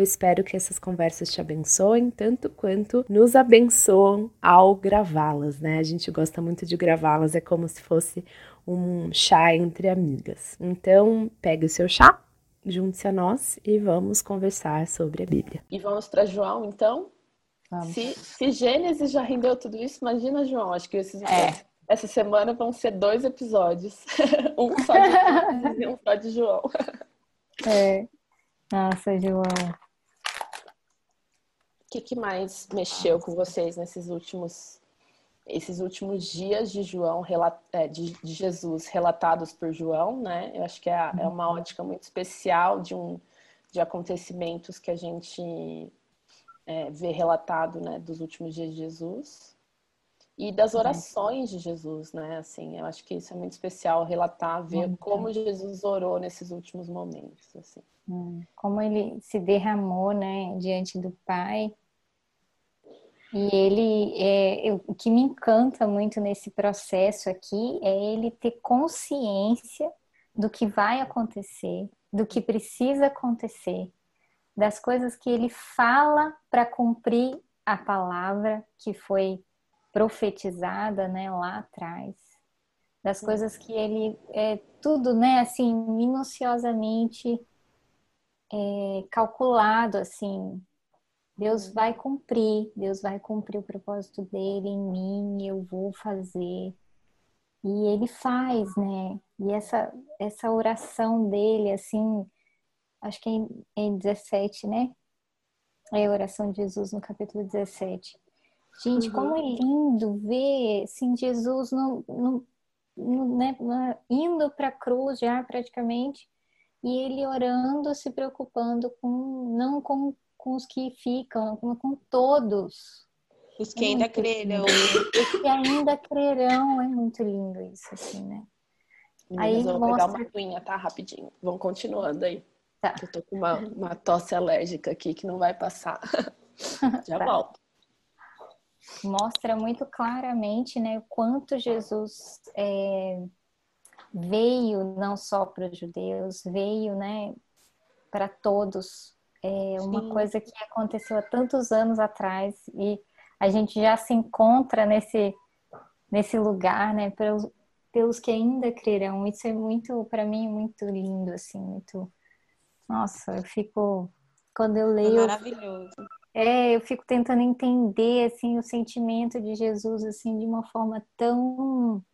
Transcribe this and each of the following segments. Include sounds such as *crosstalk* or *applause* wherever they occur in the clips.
Eu espero que essas conversas te abençoem tanto quanto nos abençoam ao gravá-las, né? A gente gosta muito de gravá-las, é como se fosse um chá entre amigas. Então, pegue o seu chá, junte-se a nós e vamos conversar sobre a Bíblia. E vamos para João, então? Se, se, Gênesis já rendeu tudo isso, imagina João. Acho que esses, é. essa semana vão ser dois episódios. *laughs* um só de *laughs* Gênesis e um só de João. É. Nossa, João que, que mais mexeu com vocês nesses últimos esses últimos dias de João é, de, Jesus relatados por João, né? Eu acho que é, é, uma uhum. ótica muito especial de um de acontecimentos que a gente é, vê relatado, né, dos últimos dias de Jesus e das uhum. orações de Jesus, né? Assim, eu acho que isso é muito especial relatar, ver como Jesus orou nesses últimos momentos, assim. Hum, como ele se derramou, né, diante do Pai e ele, é, o que me encanta muito nesse processo aqui é ele ter consciência do que vai acontecer, do que precisa acontecer, das coisas que ele fala para cumprir a palavra que foi profetizada, né, lá atrás, das coisas que ele é tudo, né, assim, minuciosamente é, calculado, assim, Deus vai cumprir, Deus vai cumprir o propósito dele em mim, eu vou fazer. E ele faz, né? E essa, essa oração dele, assim, acho que é em, é em 17, né? É a oração de Jesus no capítulo 17. Gente, uhum. como é lindo ver, assim, Jesus no, no, no né, indo para a cruz já praticamente, e ele orando, se preocupando com não com com os que ficam, com, com todos. Os que é ainda crerão. Os que ainda crerão, é muito lindo isso, assim, né? Aí eu vou mostra... pegar uma aguinha, tá? Rapidinho. Vão continuando aí. Tá. Eu tô com uma, uma tosse alérgica aqui que não vai passar. *laughs* Já tá. volto. Mostra muito claramente, né, o quanto Jesus é, veio não só para os judeus, veio, né, para todos, é uma Sim. coisa que aconteceu há tantos anos atrás e a gente já se encontra nesse, nesse lugar, né? Pelos, pelos que ainda crerão. Isso é muito, para mim, muito lindo, assim, muito. Nossa, eu fico. Quando eu leio. É maravilhoso. É, eu fico tentando entender, assim, o sentimento de Jesus, assim, de uma forma tão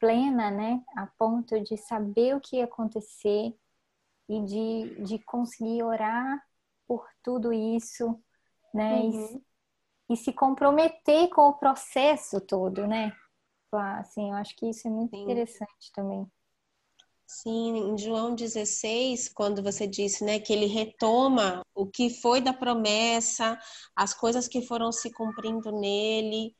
plena, né? A ponto de saber o que ia acontecer e de, de conseguir orar por tudo isso, né? Uhum. E, e, se comprometer com o processo todo, né? Assim, eu acho que isso é muito Sim. interessante também. Sim, em João 16, quando você disse, né, que ele retoma o que foi da promessa, as coisas que foram se cumprindo nele,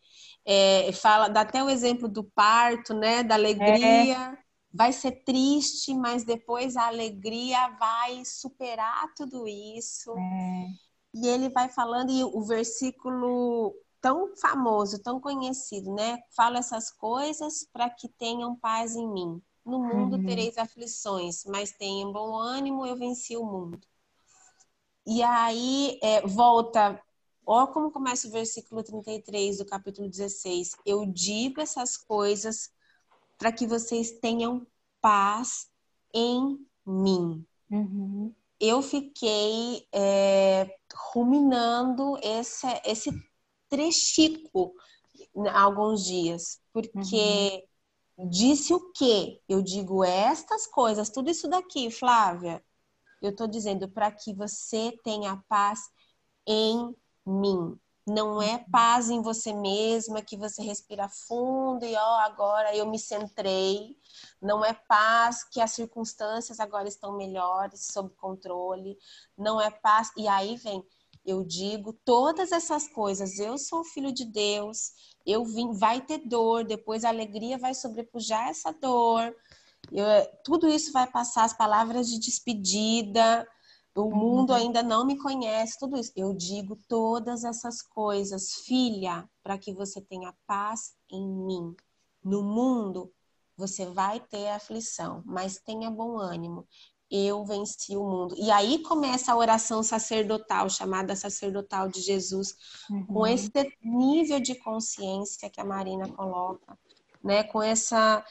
é, fala, dá até o exemplo do parto, né, da alegria, é vai ser triste, mas depois a alegria vai superar tudo isso. É. E ele vai falando, e o versículo tão famoso, tão conhecido, né? Fala essas coisas para que tenham paz em mim. No mundo uhum. tereis aflições, mas tenham bom ânimo, eu venci o mundo. E aí é, volta, ó como começa o versículo 33 do capítulo 16. Eu digo essas coisas para que vocês tenham paz em mim. Uhum. Eu fiquei é, ruminando esse, esse trechico há alguns dias, porque uhum. disse o quê? Eu digo estas coisas, tudo isso daqui, Flávia. Eu estou dizendo para que você tenha paz em mim. Não é paz em você mesma, que você respira fundo e ó, agora eu me centrei. Não é paz que as circunstâncias agora estão melhores, sob controle. Não é paz. E aí vem, Eu digo todas essas coisas. Eu sou filho de Deus. Eu vim, vai ter dor, depois a alegria vai sobrepujar essa dor. Eu, tudo isso vai passar, as palavras de despedida, o mundo uhum. ainda não me conhece, tudo isso. Eu digo todas essas coisas, filha, para que você tenha paz em mim. No mundo, você vai ter aflição, mas tenha bom ânimo. Eu venci o mundo. E aí começa a oração sacerdotal, chamada sacerdotal de Jesus, uhum. com esse nível de consciência que a Marina coloca, né? Com essa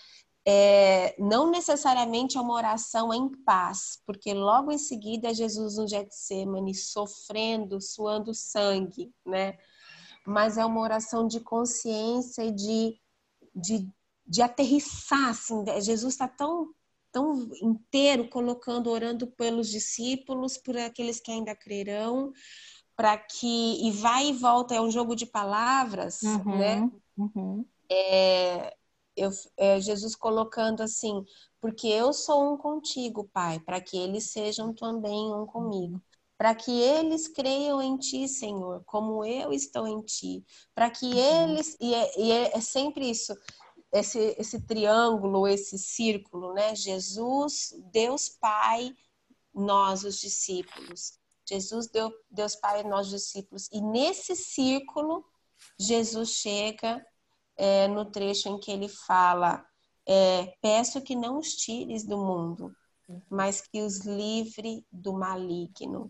é, não necessariamente é uma oração em paz, porque logo em seguida Jesus no Getsemane sofrendo, suando sangue, né? Mas é uma oração de consciência e de, de, de aterrissar, assim, né? Jesus está tão tão inteiro colocando, orando pelos discípulos, por aqueles que ainda crerão, para que e vai e volta é um jogo de palavras, uhum, né? Uhum. É, eu, é, Jesus colocando assim, porque eu sou um contigo, Pai, para que eles sejam também um comigo. Para que eles creiam em ti, Senhor, como eu estou em ti. Para que uhum. eles. E é, e é, é sempre isso, esse, esse triângulo, esse círculo, né? Jesus, Deus Pai, nós, os discípulos. Jesus, Deus, Deus Pai, nós, os discípulos. E nesse círculo, Jesus chega é, no trecho em que ele fala: é, Peço que não os tires do mundo, mas que os livre do maligno.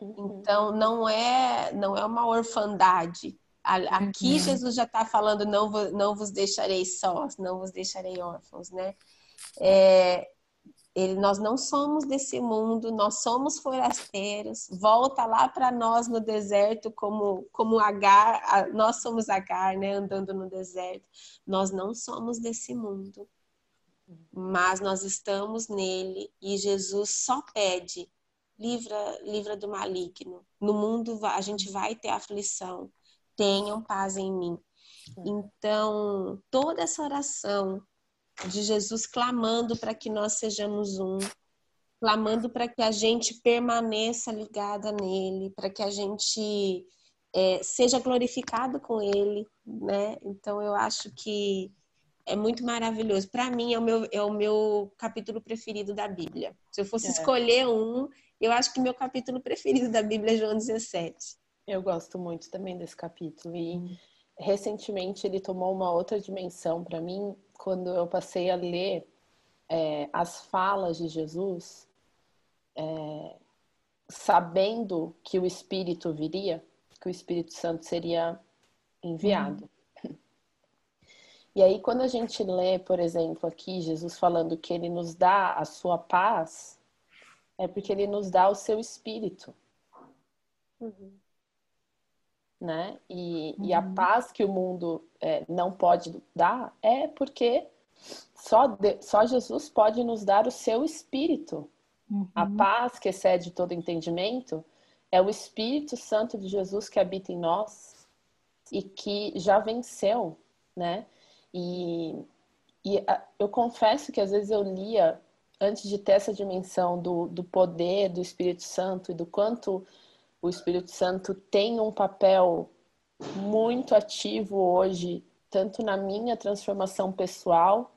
Então não é não é uma orfandade. Aqui uhum. Jesus já está falando não não vos deixarei sós, não vos deixarei órfãos, né? É, ele, nós não somos desse mundo, nós somos forasteiros. Volta lá para nós no deserto, como, como Agar, nós somos Agar, né, andando no deserto. Nós não somos desse mundo, mas nós estamos nele e Jesus só pede: livra, livra do maligno. No mundo a gente vai ter aflição, tenham paz em mim. Então, toda essa oração de Jesus clamando para que nós sejamos um, clamando para que a gente permaneça ligada nele, para que a gente é, seja glorificado com ele, né? Então eu acho que é muito maravilhoso. Para mim é o, meu, é o meu capítulo preferido da Bíblia. Se eu fosse é. escolher um, eu acho que meu capítulo preferido da Bíblia é João 17. Eu gosto muito também desse capítulo e hum. recentemente ele tomou uma outra dimensão para mim quando eu passei a ler é, as falas de Jesus, é, sabendo que o Espírito viria, que o Espírito Santo seria enviado. Uhum. E aí, quando a gente lê, por exemplo, aqui Jesus falando que ele nos dá a sua paz, é porque ele nos dá o seu espírito. Uhum. Né? E, uhum. e a uhum. paz que o mundo é, não pode dar é porque só, de, só Jesus pode nos dar o seu espírito. Uhum. A paz que excede todo entendimento é o Espírito Santo de Jesus que habita em nós e que já venceu, né? E, e eu confesso que às vezes eu lia, antes de ter essa dimensão do, do poder do Espírito Santo e do quanto o Espírito Santo tem um papel muito ativo hoje, tanto na minha transformação pessoal,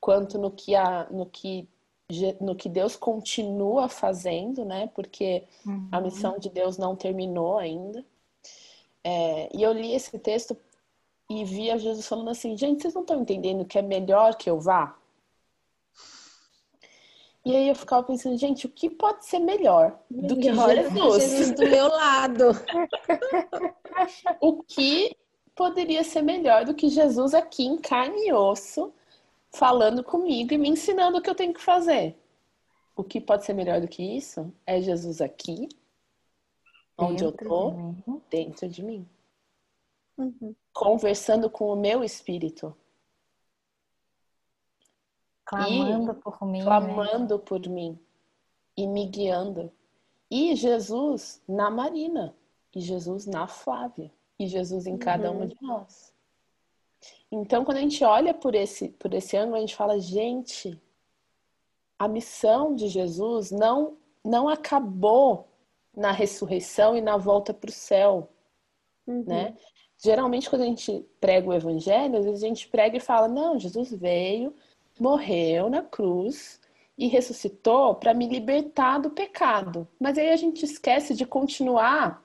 quanto no que, a, no que, no que Deus continua fazendo, né? Porque uhum. a missão de Deus não terminou ainda. É, e eu li esse texto e via Jesus falando assim: gente, vocês não estão entendendo que é melhor que eu vá? E aí eu ficava pensando, gente, o que pode ser melhor do que Jesus? Jesus do meu lado. *laughs* o que poderia ser melhor do que Jesus aqui em carne e osso, falando comigo e me ensinando o que eu tenho que fazer? O que pode ser melhor do que isso é Jesus aqui, onde dentro eu tô, de dentro de mim. Uhum. Conversando com o meu espírito Clamando por mim. Né? Clamando né? por mim. E me guiando. E Jesus na Marina. E Jesus na Flávia. E Jesus em cada uhum. uma de nós. Então, quando a gente olha por esse, por esse ângulo, a gente fala, gente, a missão de Jesus não, não acabou na ressurreição e na volta para o céu, uhum. né? Geralmente, quando a gente prega o evangelho, às vezes a gente prega e fala: não, Jesus veio, morreu na cruz e ressuscitou para me libertar do pecado. Mas aí a gente esquece de continuar.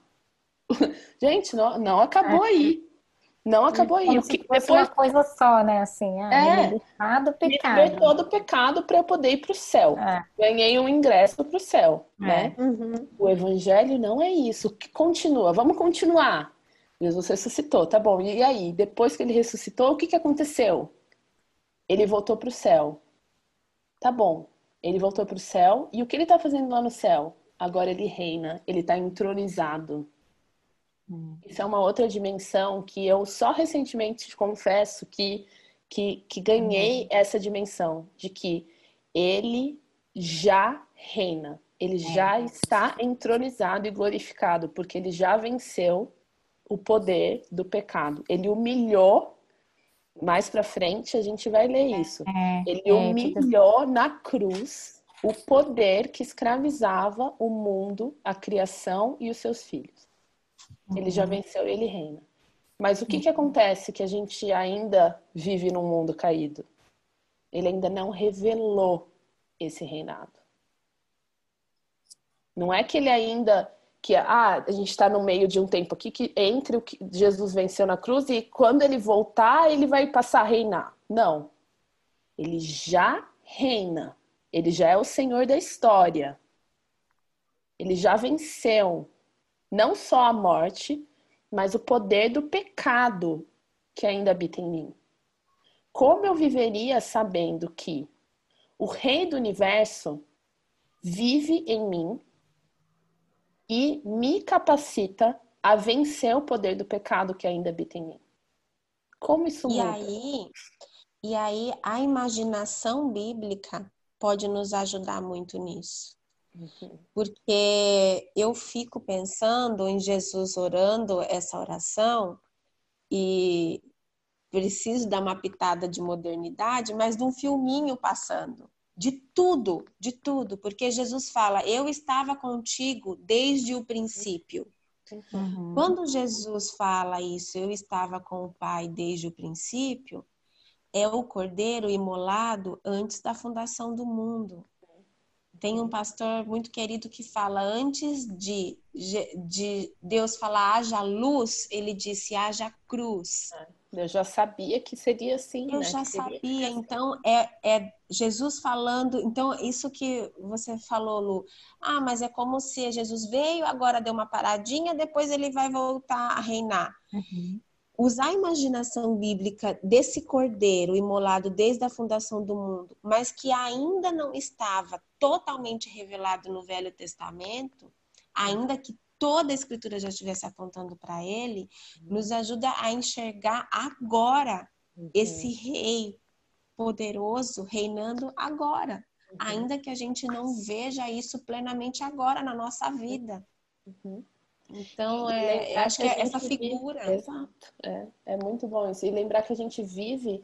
*laughs* gente, não, não acabou é. aí. Não acabou aí. Se fosse Depois... uma coisa só, né? Assim, ah, é, libertar do pecado. Me libertou do pecado para eu poder ir para o céu. É. Ganhei um ingresso para o céu, é. né? Uhum. O evangelho não é isso. Que continua. Vamos continuar. Jesus ressuscitou, tá bom. E aí, depois que ele ressuscitou, o que, que aconteceu? Ele voltou para o céu. Tá bom. Ele voltou para o céu. E o que ele está fazendo lá no céu? Agora ele reina. Ele está entronizado. Hum. Isso é uma outra dimensão que eu só recentemente confesso que, que, que ganhei hum. essa dimensão de que ele já reina, ele é. já está entronizado e glorificado, porque ele já venceu o poder do pecado. Ele humilhou. Mais para frente a gente vai ler isso. É, ele é, humilhou na cruz o poder que escravizava o mundo, a criação e os seus filhos. Ele já uhum. venceu, ele reina. Mas o que, que acontece que a gente ainda vive num mundo caído? Ele ainda não revelou esse reinado. Não é que ele ainda que ah, a gente está no meio de um tempo aqui que entre o que Jesus venceu na cruz e quando ele voltar ele vai passar a reinar. Não. Ele já reina. Ele já é o Senhor da história. Ele já venceu não só a morte, mas o poder do pecado que ainda habita em mim. Como eu viveria sabendo que o Rei do Universo vive em mim e me capacita a vencer o poder do pecado que ainda habita em mim? Como isso muda? E aí, e aí a imaginação bíblica pode nos ajudar muito nisso. Porque eu fico pensando em Jesus orando essa oração e preciso dar uma pitada de modernidade, mas de um filminho passando. De tudo, de tudo. Porque Jesus fala: Eu estava contigo desde o princípio. Uhum. Quando Jesus fala isso, eu estava com o Pai desde o princípio, é o cordeiro imolado antes da fundação do mundo. Tem um pastor muito querido que fala: antes de, de Deus falar haja luz, ele disse haja cruz. Eu já sabia que seria assim. Eu né? já sabia. Assim. Então, é, é Jesus falando. Então, isso que você falou, Lu. Ah, mas é como se Jesus veio, agora deu uma paradinha, depois ele vai voltar a reinar. Uhum usar a imaginação bíblica desse cordeiro imolado desde a fundação do mundo, mas que ainda não estava totalmente revelado no Velho Testamento, ainda que toda a escritura já estivesse apontando para ele, nos ajuda a enxergar agora uhum. esse rei poderoso reinando agora, uhum. ainda que a gente não veja isso plenamente agora na nossa vida. Uhum. Então, é, acho que, que é essa figura. Vive, exato, é, é muito bom isso. E lembrar que a gente vive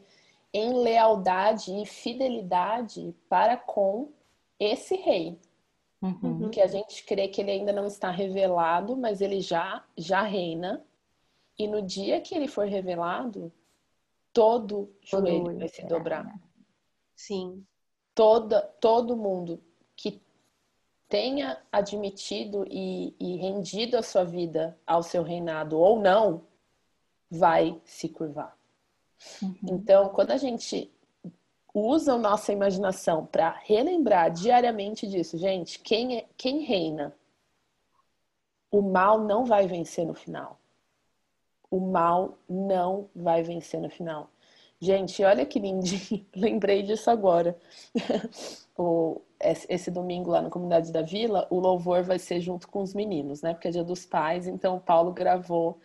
em lealdade e fidelidade para com esse rei. Uhum. Que a gente crê que ele ainda não está revelado, mas ele já, já reina. E no dia que ele for revelado, todo, todo joelho vai se dobrar. Sim. Toda, todo mundo tenha admitido e, e rendido a sua vida ao seu reinado ou não, vai se curvar. Uhum. Então, quando a gente usa a nossa imaginação para relembrar diariamente disso, gente, quem, é, quem reina? O mal não vai vencer no final. O mal não vai vencer no final. Gente, olha que lindinho. *laughs* Lembrei disso agora. *laughs* o, esse domingo lá na comunidade da Vila, o louvor vai ser junto com os meninos, né? Porque é dia dos pais, então o Paulo gravou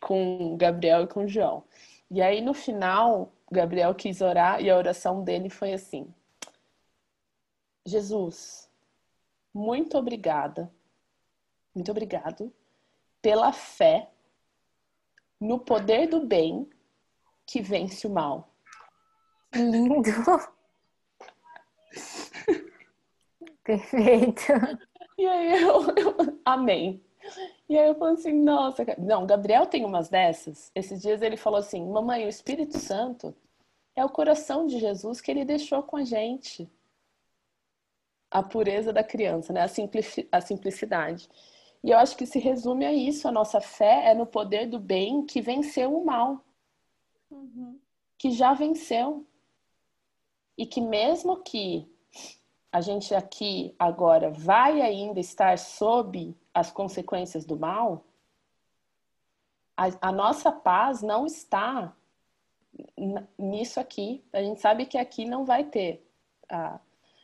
com o Gabriel e com o João. E aí no final, Gabriel quis orar e a oração dele foi assim: Jesus, muito obrigada, muito obrigado pela fé no poder do bem que vence o mal. Lindo! Perfeito. E aí eu, eu amém. E aí eu falei assim, nossa, não, Gabriel tem umas dessas. Esses dias ele falou assim, mamãe, o Espírito Santo é o coração de Jesus que ele deixou com a gente. A pureza da criança, né? A, simplicidade. E eu acho que se resume a isso. A nossa fé é no poder do bem que venceu o mal. Uhum. Que já venceu. E que mesmo que a gente aqui agora vai ainda estar sob as consequências do mal, a, a nossa paz não está nisso aqui. A gente sabe que aqui não vai ter a,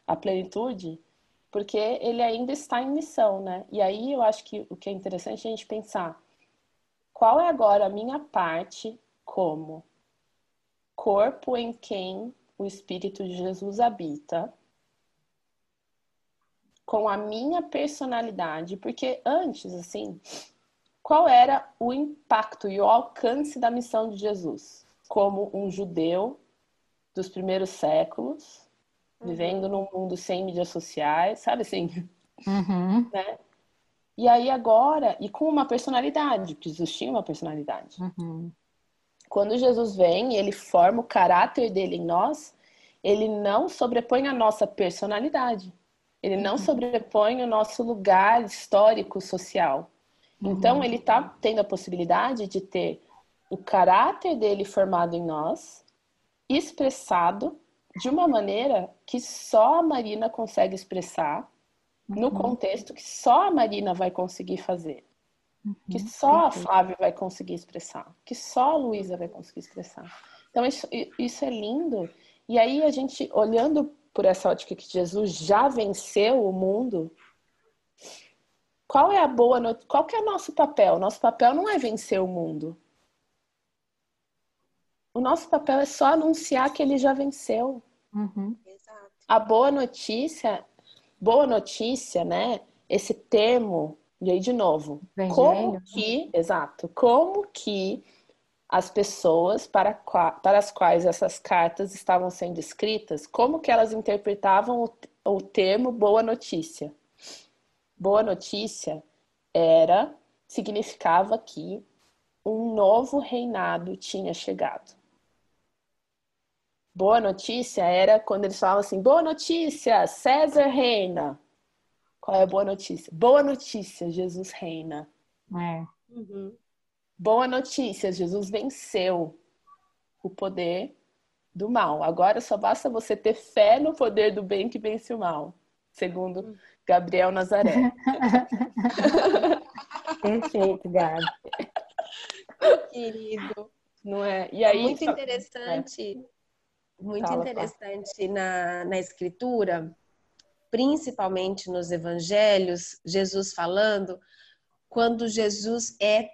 a plenitude, porque ele ainda está em missão, né? E aí eu acho que o que é interessante é a gente pensar qual é agora a minha parte como corpo em quem o Espírito de Jesus habita, com a minha personalidade, porque antes, assim, qual era o impacto e o alcance da missão de Jesus? Como um judeu dos primeiros séculos, uhum. vivendo num mundo sem mídias sociais, sabe assim? Uhum. *laughs* Né? E aí agora, e com uma personalidade, porque Jesus tinha uma personalidade. Uhum. Quando Jesus vem, ele forma o caráter dele em nós, ele não sobrepõe a nossa personalidade. Ele não uhum. sobrepõe o nosso lugar histórico social. Uhum. Então, ele está tendo a possibilidade de ter o caráter dele formado em nós, expressado de uma maneira que só a Marina consegue expressar, uhum. no contexto que só a Marina vai conseguir fazer. Uhum. Que só a Flávia vai conseguir expressar. Que só a Luísa vai conseguir expressar. Então, isso, isso é lindo. E aí, a gente, olhando por essa ótica que Jesus já venceu o mundo, qual é a boa not... qual que é o nosso papel? Nosso papel não é vencer o mundo. O nosso papel é só anunciar que ele já venceu. Uhum. A boa notícia, boa notícia, né? Esse termo, e aí de novo, como que, exato, como que as pessoas para, para as quais essas cartas estavam sendo escritas, como que elas interpretavam o, o termo boa notícia. Boa notícia era, significava que um novo reinado tinha chegado. Boa notícia era quando eles falavam assim: boa notícia, César reina. Qual é a boa notícia? Boa notícia, Jesus reina. É. Uhum. Boa notícia, Jesus venceu o poder do mal. Agora só basta você ter fé no poder do bem que vence o mal, segundo Gabriel Nazaré. *laughs* Perfeito, Gabi. Querido. Não é? E aí, muito interessante, é. muito fala, interessante fala. Na, na escritura, principalmente nos evangelhos, Jesus falando, quando Jesus é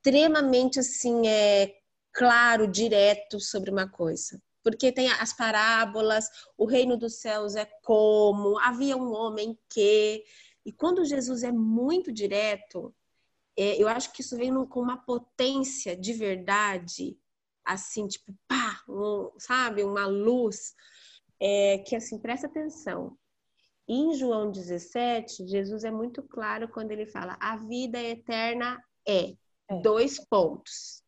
extremamente assim é claro, direto sobre uma coisa. Porque tem as parábolas, o reino dos céus é como, havia um homem que. E quando Jesus é muito direto, é, eu acho que isso vem com uma potência de verdade, assim, tipo, pá, um, sabe, uma luz, é, que assim, presta atenção. Em João 17, Jesus é muito claro quando ele fala: a vida eterna é. É. Dois pontos.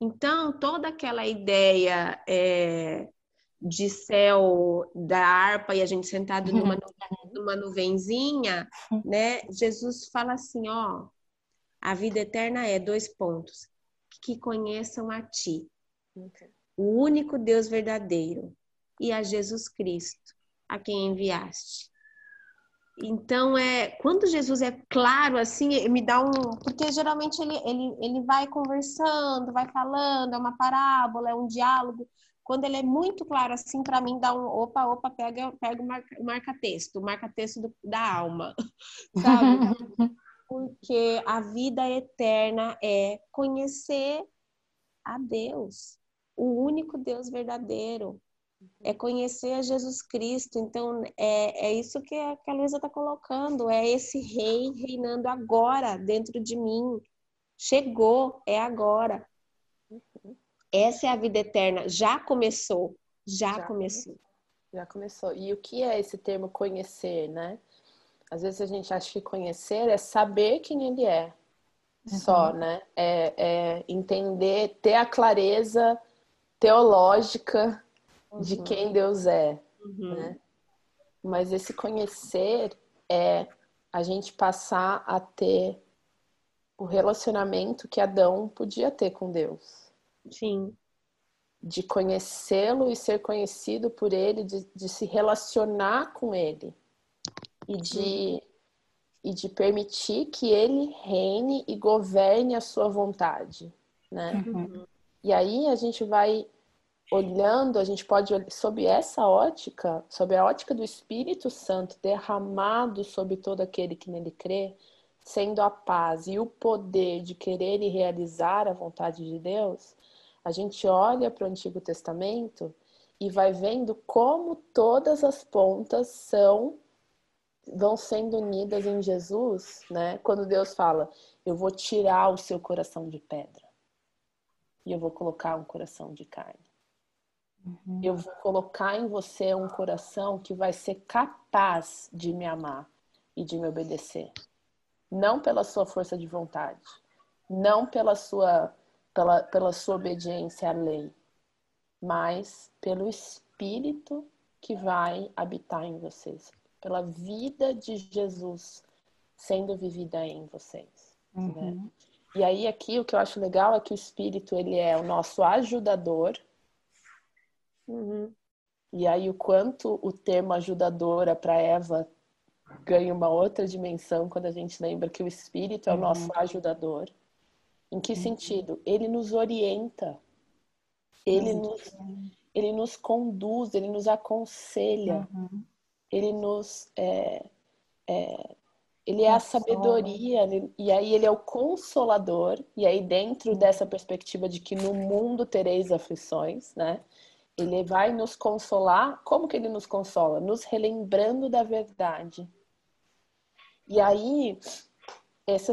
Então, toda aquela ideia é, de céu da harpa e a gente sentado numa, numa nuvenzinha, né? Jesus fala assim, ó, a vida eterna é dois pontos. Que conheçam a ti, o único Deus verdadeiro, e a Jesus Cristo, a quem enviaste. Então, é, quando Jesus é claro, assim, me dá um. Porque geralmente ele, ele, ele vai conversando, vai falando, é uma parábola, é um diálogo. Quando ele é muito claro, assim, para mim dá um. Opa, opa, pega, pega o marca, marca-texto, o marca-texto da alma, *laughs* sabe? *laughs* Porque a vida eterna é conhecer a Deus, o único Deus verdadeiro, é conhecer a Jesus Cristo. Então, é, é isso que a, que a Luísa está colocando, é esse rei reinando agora dentro de mim. Chegou, é agora. Essa é a vida eterna. Já começou, já, já começou. Já começou. E o que é esse termo conhecer, né? Às vezes a gente acha que conhecer é saber quem ele é, uhum. só, né? É, é, entender, ter a clareza teológica uhum. de quem Deus é, uhum. né? Mas esse conhecer é a gente passar a ter o relacionamento que Adão podia ter com Deus. Sim. De conhecê-lo e ser conhecido por ele, de, de se relacionar com ele e de, e de permitir que ele reine e governe a sua vontade, né? Uhum. E aí a gente vai olhando, a gente pode sob essa ótica, sob a ótica do Espírito Santo derramado sobre todo aquele que nele crê, sendo a paz e o poder de querer e realizar a vontade de Deus, a gente olha para o Antigo Testamento e vai vendo como todas as pontas são vão sendo unidas em Jesus, né? Quando Deus fala, eu vou tirar o seu coração de pedra e eu vou colocar um coração de carne. Uhum. Eu vou colocar em você um coração que vai ser capaz de me amar e de me obedecer. Não pela sua força de vontade, não pela sua, pela, pela sua obediência à lei, mas pelo Espírito que vai habitar em vocês, pela vida de Jesus sendo vivida em vocês. Né? Uhum. Né? E aí aqui o que eu acho legal é que o Espírito ele é o nosso ajudador Uhum. E aí o quanto o termo ajudadora para Eva ganha uma outra dimensão quando a gente lembra que o Espírito é o uhum. nosso ajudador. Em que uhum. sentido? Ele nos orienta, ele uhum. nos, ele nos conduz, ele nos aconselha, uhum. ele nos. É, é, ele é a sabedoria, e aí ele é o consolador, e aí dentro uhum. dessa perspectiva de que no mundo tereis aflições, né? Ele vai nos consolar. Como que ele nos consola? Nos relembrando da verdade. E aí, essa,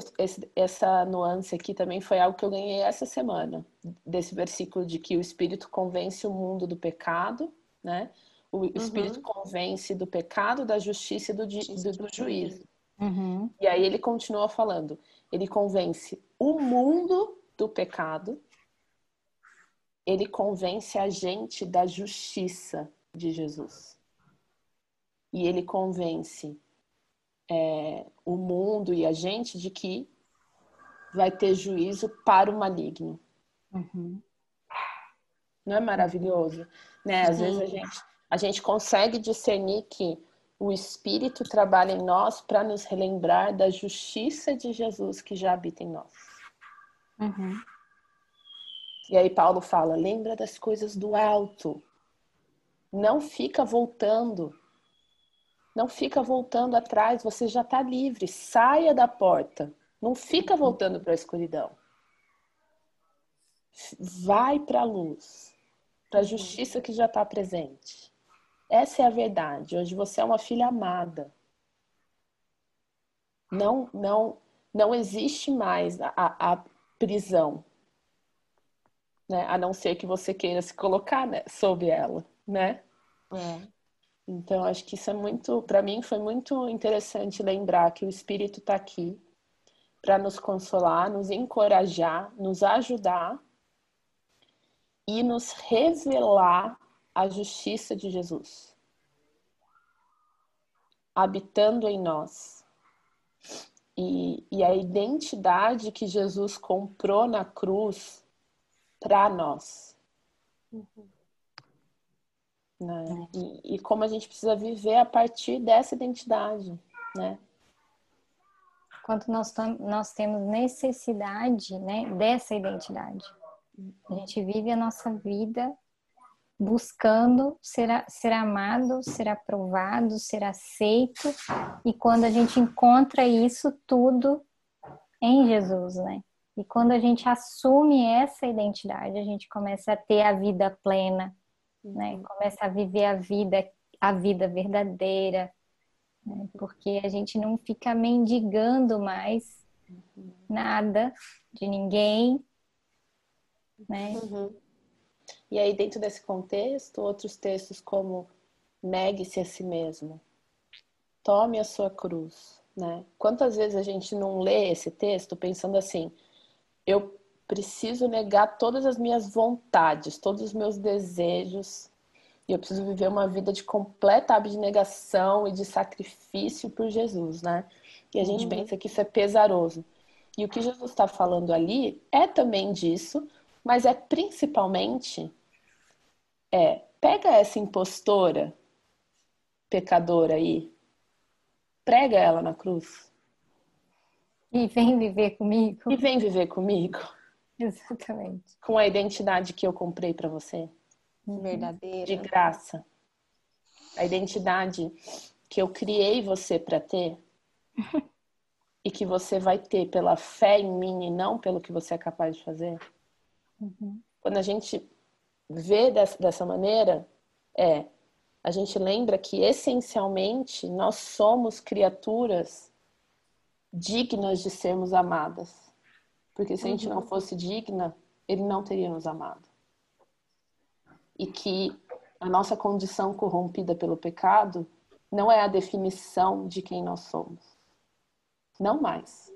essa nuance aqui também foi algo que eu ganhei essa semana, desse versículo de que o Espírito convence o mundo do pecado, né? O. Espírito uhum. convence do pecado, da justiça e do, do, do juízo. Uhum. E aí ele continua falando, ele convence o mundo do pecado, ele convence a gente da justiça de Jesus. E ele convence é, o mundo e a gente de que vai ter juízo para o maligno. Uhum. Não é maravilhoso? Né? Às vezes a gente, a gente consegue discernir que o Espírito trabalha em nós para nos relembrar da justiça de Jesus que já habita em nós. Uhum. E aí Paulo fala: lembra das coisas do alto. Não fica voltando. Não fica voltando atrás, você já está livre. Saia da porta. Não fica voltando para a escuridão. Vai para a luz, para a justiça que já está presente. Essa é a verdade. Hoje você é uma filha amada. Não, não, não existe mais a, a prisão né? A não ser que você queira se colocar né, sob ela, né? É. Então, acho que isso é muito, para mim, foi muito interessante lembrar que o Espírito está aqui para nos consolar, nos encorajar, nos ajudar e nos revelar a justiça de Jesus, habitando em nós. E, e a identidade que Jesus comprou na cruz para nós. Uhum. Né? É. E, e, como a gente precisa viver a partir dessa identidade, né? Quanto nós, nós temos necessidade né, dessa identidade. A gente vive a nossa vida buscando ser, ser amado, ser aprovado, ser aceito. E quando a gente encontra isso tudo em Jesus, né? E quando a gente assume essa identidade, a gente começa a ter a vida plena, né? Uhum. Começa a viver a vida, a vida verdadeira, né? porque a gente não fica mendigando mais uhum. nada de ninguém, né? Uhum. E aí, dentro desse contexto, outros textos como negue-se a si mesmo, tome a sua cruz, né? Quantas vezes a gente não lê esse texto pensando assim, eu preciso negar todas as minhas vontades, todos os meus desejos, e eu preciso viver uma vida de completa abnegação e de sacrifício por Jesus, né? E a gente uhum. pensa que isso é pesaroso. E o que Jesus está falando ali é também disso, mas é principalmente é pega essa impostora pecadora aí, prega ela na cruz. E vem viver comigo. E vem viver comigo. Exatamente. Com a identidade que eu comprei para você. Verdadeira. De graça. A identidade que eu criei você para ter. *laughs* e que você vai ter pela fé em mim e não pelo que você é capaz de fazer. Uhum. Quando a gente vê dessa, dessa maneira, é a gente lembra que essencialmente nós somos criaturas dignas de sermos amadas. Porque se a gente não uhum. fosse digna, ele não teria nos amado. E que a nossa condição corrompida pelo pecado não é a definição de quem nós somos. Não mais.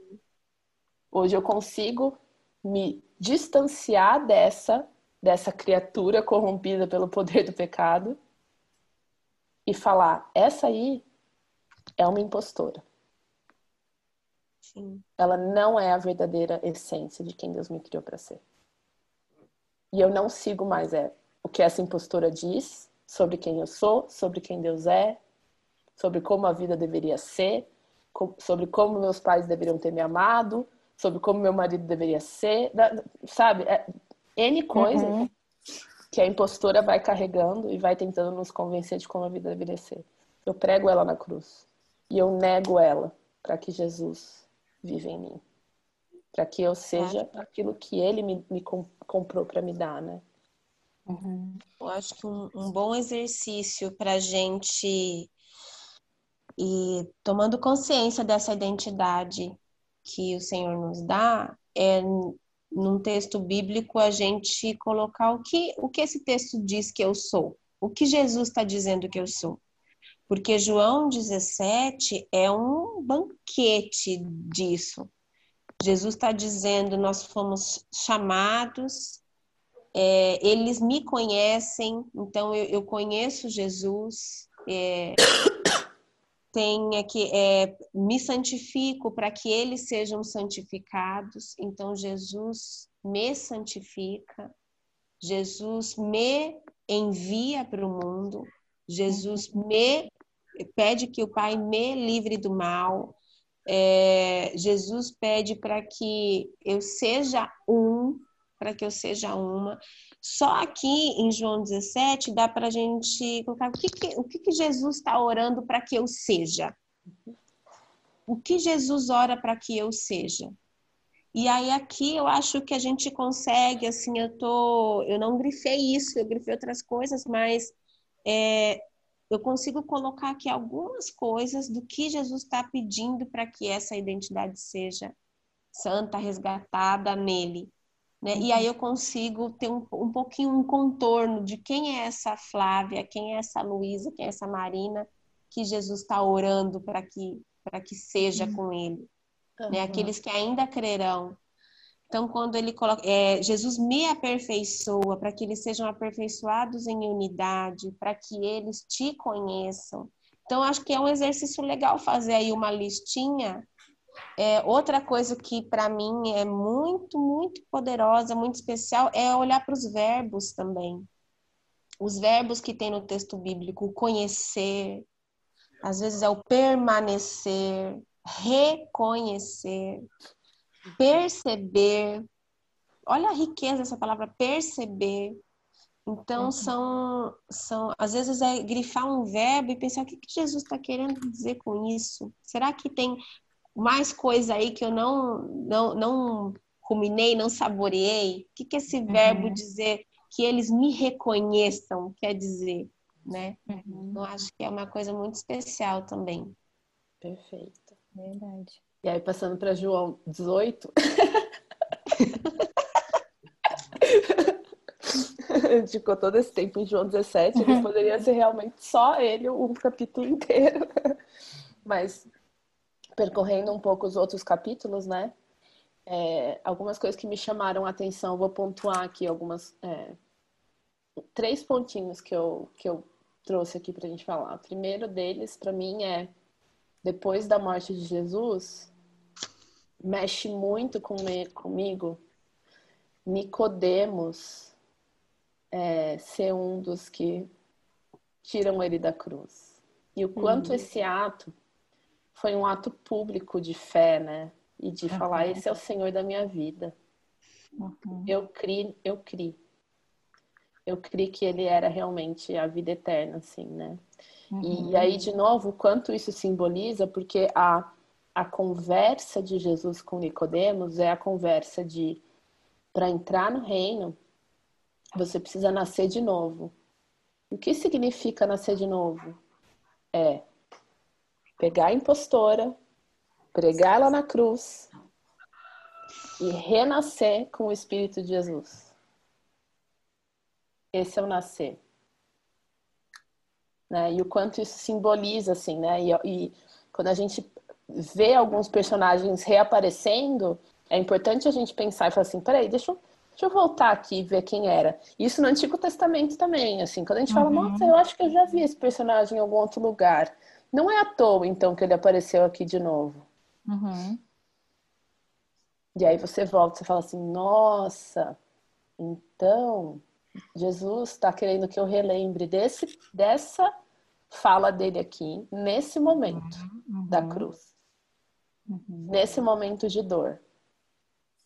Hoje eu consigo me distanciar dessa dessa criatura corrompida pelo poder do pecado e falar: essa aí é uma impostora. Sim. Ela não é a verdadeira essência de quem Deus me criou para ser. E eu não sigo mais é, o que essa impostora diz sobre quem eu sou, sobre quem Deus é, sobre como a vida deveria ser, sobre como meus pais deveriam ter me amado, sobre como meu marido deveria ser, sabe? É, N coisas uhum. que a impostora vai carregando e vai tentando nos convencer de como a vida deveria ser. Eu prego ela na cruz e eu nego ela para que Jesus viva em mim. Para que eu seja aquilo que ele me, me comprou para me dar, né? Uhum. Eu acho que um, um bom exercício para a gente ir tomando consciência dessa identidade que o Senhor nos dá é num texto bíblico a gente colocar o que, o que esse texto diz que eu sou, o que Jesus está dizendo que eu sou. Porque João 17 é um banquete disso. Jesus está dizendo: nós fomos chamados, é, eles me conhecem, então eu, eu conheço Jesus. É, *coughs* tenha que é, me santifico para que eles sejam santificados. Então Jesus me santifica, Jesus me envia para o mundo, Jesus me pede que o Pai me livre do mal. É, Jesus pede para que eu seja um, para que eu seja uma. Só aqui em João 17 dá para a gente colocar o que, que o que, que Jesus está orando para que eu seja. O que Jesus ora para que eu seja. E aí aqui eu acho que a gente consegue, assim, eu tô, eu não grifei isso, eu grifei outras coisas, mas é, eu consigo colocar aqui algumas coisas do que Jesus está pedindo para que essa identidade seja santa, resgatada nele. Né? E aí eu consigo ter um, um pouquinho um contorno de quem é essa Flávia, quem é essa Luísa, quem é essa Marina, que Jesus está orando para que, que seja com ele. Uhum. Né? Aqueles que ainda crerão. Então, quando ele coloca, é, Jesus me aperfeiçoa para que eles sejam aperfeiçoados em unidade, para que eles te conheçam. Então, acho que é um exercício legal fazer aí uma listinha é, outra coisa que para mim é muito, muito poderosa, muito especial, é olhar para os verbos também. Os verbos que tem no texto bíblico, conhecer, às vezes é o permanecer, reconhecer, perceber. Olha a riqueza dessa palavra, perceber. Então, uhum. são, são, às vezes é grifar um verbo e pensar o que, que Jesus está querendo dizer com isso. Será que tem mais coisa aí que eu não, não, não ruminei, não saboreei? O que, que esse uhum. verbo dizer que eles me reconheçam quer dizer? Né? Uhum. Eu acho que é uma coisa muito especial também. Perfeito. Verdade. E aí, passando para João 18. a gente ficou todo esse tempo em João 17, ele poderia ser realmente só ele um capítulo inteiro. *laughs* Mas percorrendo um pouco os outros capítulos, né? É, algumas coisas que me chamaram a atenção, vou pontuar aqui algumas. É, três pontinhos que eu, que eu trouxe aqui para a gente falar. O primeiro deles, para mim, é depois da morte de Jesus, mexe muito com me, comigo Nicodemos é, ser um dos que tiram ele da cruz. E o quanto uhum. esse ato foi um ato público de fé, né? E de uhum. falar, esse é o Senhor da minha vida. Uhum. Eu criei, eu criei. Eu criei que ele era realmente a vida eterna, assim, né? E, e aí, de novo, o quanto isso simboliza, porque a, a conversa de Jesus com Nicodemos é a conversa de para entrar no reino, você precisa nascer de novo. O que significa nascer de novo? É pegar a impostora, pregar ela na cruz e renascer com o Espírito de Jesus. Esse é o nascer. Né? E o quanto isso simboliza, assim, né? E, e quando a gente vê alguns personagens reaparecendo, é importante a gente pensar e falar assim, peraí, deixa eu Deixa eu voltar aqui e ver quem era. Isso no Antigo Testamento também, assim, quando a gente fala, uhum. nossa, eu acho que eu já vi esse personagem em algum outro lugar. Não é à toa, então, que ele apareceu aqui de novo. Uhum. E aí você volta, você fala assim, nossa, então Jesus está querendo que eu relembre desse, dessa fala dele aqui, nesse momento uhum. da cruz. Uhum. Nesse momento de dor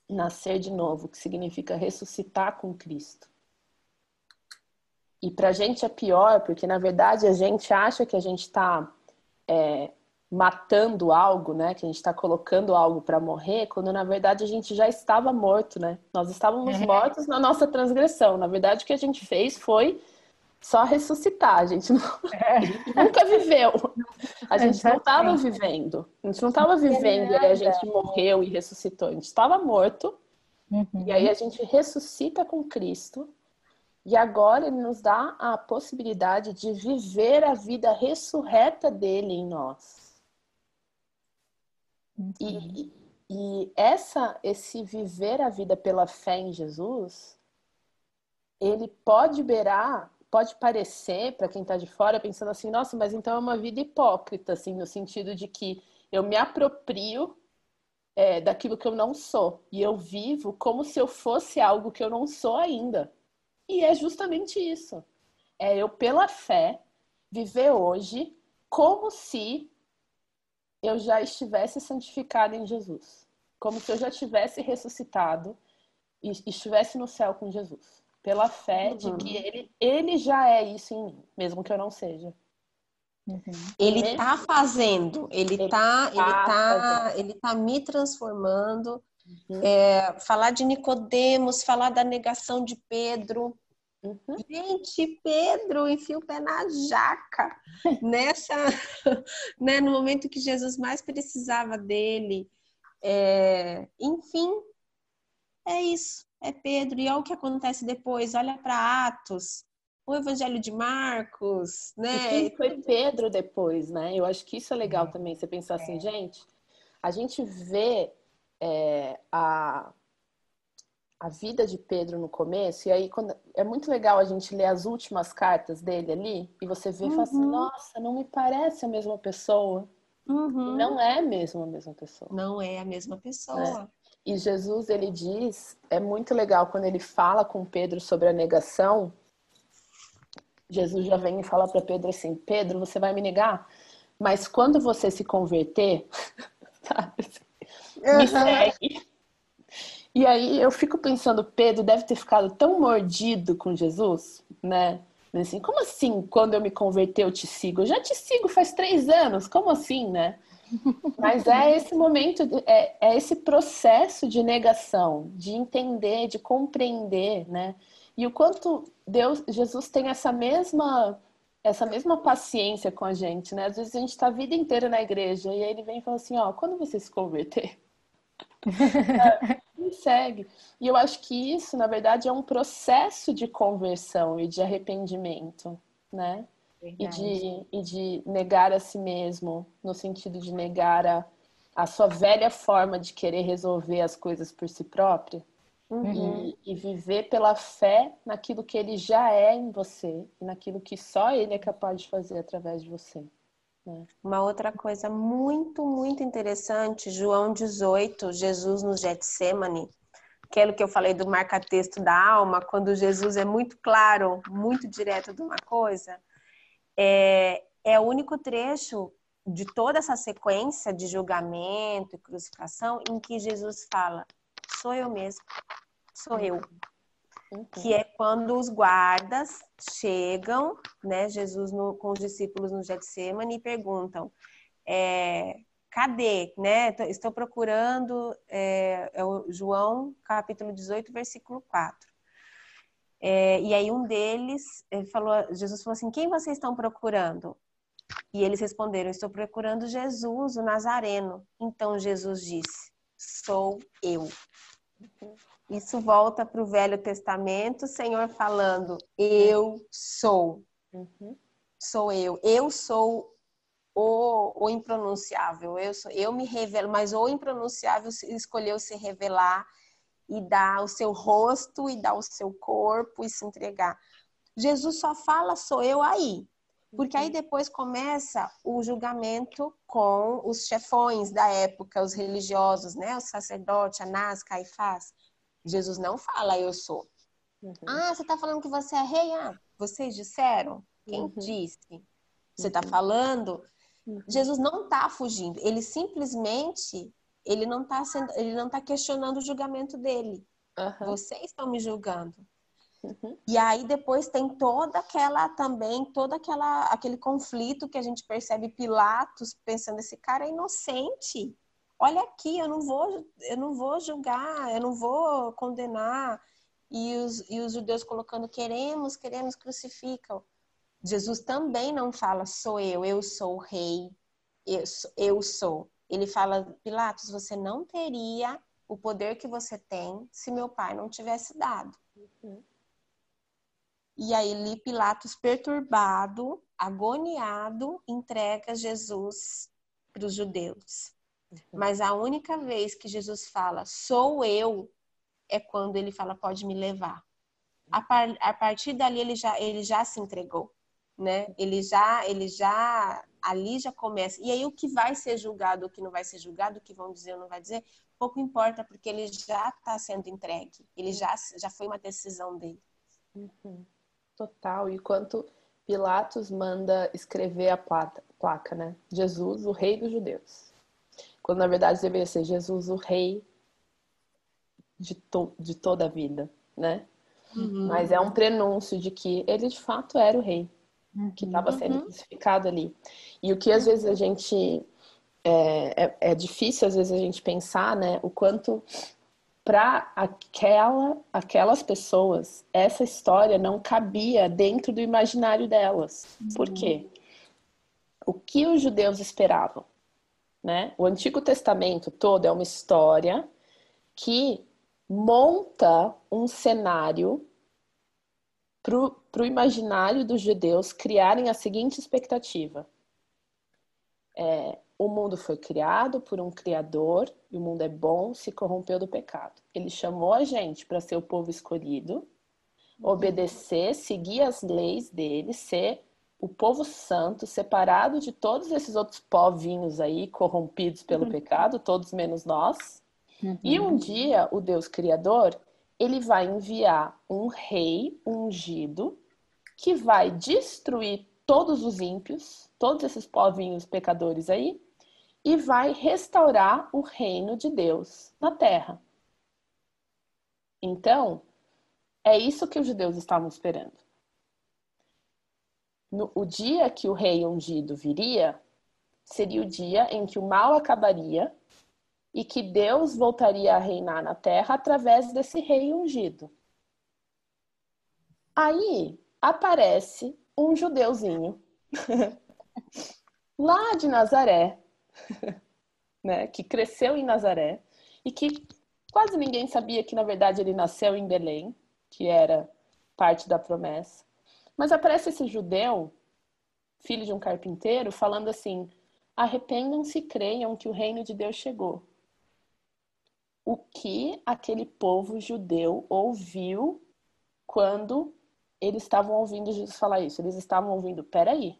nascer de novo, que significa ressuscitar com Cristo. E para a gente é pior, porque na verdade a gente acha que a gente está é, matando algo, né? Que a gente está colocando algo para morrer, quando na verdade a gente já estava morto, né? Nós estávamos é. mortos na nossa transgressão. Na verdade, o que a gente fez foi só ressuscitar. A gente, não, é. a *laughs* gente nunca viveu. A gente não estava vivendo. A gente não estava vivendo e a gente morreu e ressuscitou. A gente estava morto. Uhum. E aí a gente ressuscita com Cristo. E agora ele nos dá a possibilidade de viver a vida ressurreta dele em nós. Uhum. E, e essa, esse viver a vida pela fé em Jesus, ele pode beirar pode parecer para quem está de fora pensando assim, nossa, mas então é uma vida hipócrita, assim, no sentido de que eu me aproprio é, daquilo que eu não sou e eu vivo como se eu fosse algo que eu não sou ainda. E é justamente isso. É eu pela fé viver hoje como se eu já estivesse santificado em Jesus, como se eu já tivesse ressuscitado e estivesse no céu com Jesus pela fé uhum. de que ele, ele já é isso em mim, mesmo que eu não seja. Uhum. Ele está fazendo, ele está, ele tá, tá, ele tá me transformando. Uhum. É, falar de Nicodemos, falar da negação de Pedro. Uhum. Gente, Pedro enfia o pé na jaca *laughs* nessa, *laughs* né, no momento que Jesus mais precisava dele. É, enfim, é isso é Pedro. E olha o que acontece depois, olha para Atos, o Evangelho de Marcos, né? E foi Pedro depois, né? Eu acho que isso é legal é. também, você pensar assim, é. gente, a gente vê é, a, a vida de Pedro no começo, e aí quando, é muito legal a gente ler as últimas cartas dele ali, e você vê uhum. e fala assim, uhum. nossa, não me parece a mesma pessoa. Uhum. Não é mesmo a mesma pessoa. Não é a mesma pessoa. É. E Jesus, ele diz, é muito legal quando ele fala com Pedro sobre a negação. Jesus já vem e fala para Pedro assim: Pedro, você vai me negar? Mas quando você se converter, *laughs* sabe? Me segue. E aí eu fico pensando, Pedro deve ter ficado tão mordido com Jesus, né? Assim, como assim, quando eu me converter, eu te sigo? Eu já te sigo faz três anos, como assim, né? *laughs* Mas é esse momento, é, é esse processo de negação, de entender, de compreender, né? E o quanto Deus, Jesus tem essa mesma essa mesma paciência com a gente, né? Às vezes a gente está a vida inteira na igreja e aí ele vem e fala assim, ó, quando você se converter, *laughs* é, segue. E eu acho que isso, na verdade, é um processo de conversão e de arrependimento, né? e de, e de negar a si mesmo, no sentido de negar a, a sua velha forma de querer resolver as coisas por si própria. Uhum. E, e, viver pela fé naquilo que ele já é em você e naquilo que só ele é capaz de fazer através de você. Uma outra coisa muito, muito interessante, João 18, Jesus no Getsemane, aquilo que eu falei do marca-texto da alma, quando Jesus é muito claro, muito direto de uma coisa, é, é o único trecho de toda essa sequência de julgamento e crucificação em que Jesus fala: sou eu mesmo, sou eu. Uhum. Que é quando os guardas chegam, né, Jesus no, com os discípulos no Getsemane e perguntam: é, cadê, né? Estou procurando é, é o João capítulo 18, versículo 4. É, e aí um deles falou, Jesus falou assim: quem vocês estão procurando? E eles responderam: estou procurando Jesus, o Nazareno. Então Jesus disse: sou eu. Isso volta para o Velho Testamento, o Senhor falando: Eu sou. Uhum. Sou eu. Eu sou o, o impronunciável. Eu, sou, eu me revelo, mas o impronunciável escolheu se revelar e dar o seu rosto e dar o seu corpo e se entregar. Jesus só fala: Sou eu aí. Porque aí uhum. depois começa o julgamento com os chefões da época, os religiosos, né? O sacerdote, Anás, Caifás. Jesus não fala eu sou. Uhum. Ah, você está falando que você é rei? Ah, vocês disseram? Quem uhum. disse? Você está uhum. falando? Uhum. Jesus não está fugindo. Ele simplesmente ele não está sendo, ele não tá questionando o julgamento dele. Vocês estão me julgando. Uhum. E aí depois tem toda aquela também, toda aquela aquele conflito que a gente percebe Pilatos pensando esse cara é inocente olha aqui, eu não vou, eu não vou julgar, eu não vou condenar. E os, e os judeus colocando queremos, queremos, crucificam. Jesus também não fala sou eu, eu sou o rei, eu, eu sou. Ele fala, Pilatos, você não teria o poder que você tem se meu pai não tivesse dado. Uhum. E aí Pilatos, perturbado, agoniado, entrega Jesus para os judeus. Mas a única vez que Jesus fala, sou eu, é quando ele fala, pode me levar. A, par, a partir dali ele já, ele já se entregou, né? Ele já, ele já, ali já começa. E aí o que vai ser julgado, o que não vai ser julgado, o que vão dizer ou não vai dizer, pouco importa, porque ele já está sendo entregue. Ele já, já foi uma decisão dele. Uhum. Total. E quanto Pilatos manda escrever a placa, placa, né? Jesus, o rei dos judeus. Quando na verdade deveria ser Jesus o rei de, to de toda a vida, né? Uhum. Mas é um prenúncio de que ele de fato era o rei uhum. que estava sendo uhum. crucificado ali. E o que às vezes a gente é, é, é, difícil às vezes a gente pensar, né? O quanto para aquela aquelas pessoas essa história não cabia dentro do imaginário delas. Por quê? O que os judeus esperavam? Né? O Antigo Testamento todo é uma história que monta um cenário para o imaginário dos judeus criarem a seguinte expectativa: é, o mundo foi criado por um criador e o mundo é bom, se corrompeu do pecado. Ele chamou a gente para ser o povo escolhido, obedecer, seguir as leis dele, ser o povo santo, separado de todos esses outros povinhos aí, corrompidos pelo uhum. pecado, todos menos nós. Uhum. E um dia, o Deus Criador, ele vai enviar um rei ungido que vai destruir todos os ímpios, todos esses povinhos pecadores aí, e vai restaurar o reino de Deus na terra. Então, é isso que os judeus estavam esperando no, o dia que o rei ungido viria seria o dia em que o mal acabaria e que Deus voltaria a reinar na terra através desse rei ungido. Aí aparece um judeuzinho *laughs* lá de Nazaré, *laughs* né, que cresceu em Nazaré e que quase ninguém sabia que na verdade ele nasceu em Belém, que era parte da promessa. Mas aparece esse judeu filho de um carpinteiro, falando assim: arrependam-se e creiam que o reino de Deus chegou. O que aquele povo judeu ouviu quando eles estavam ouvindo Jesus falar isso? Eles estavam ouvindo: peraí,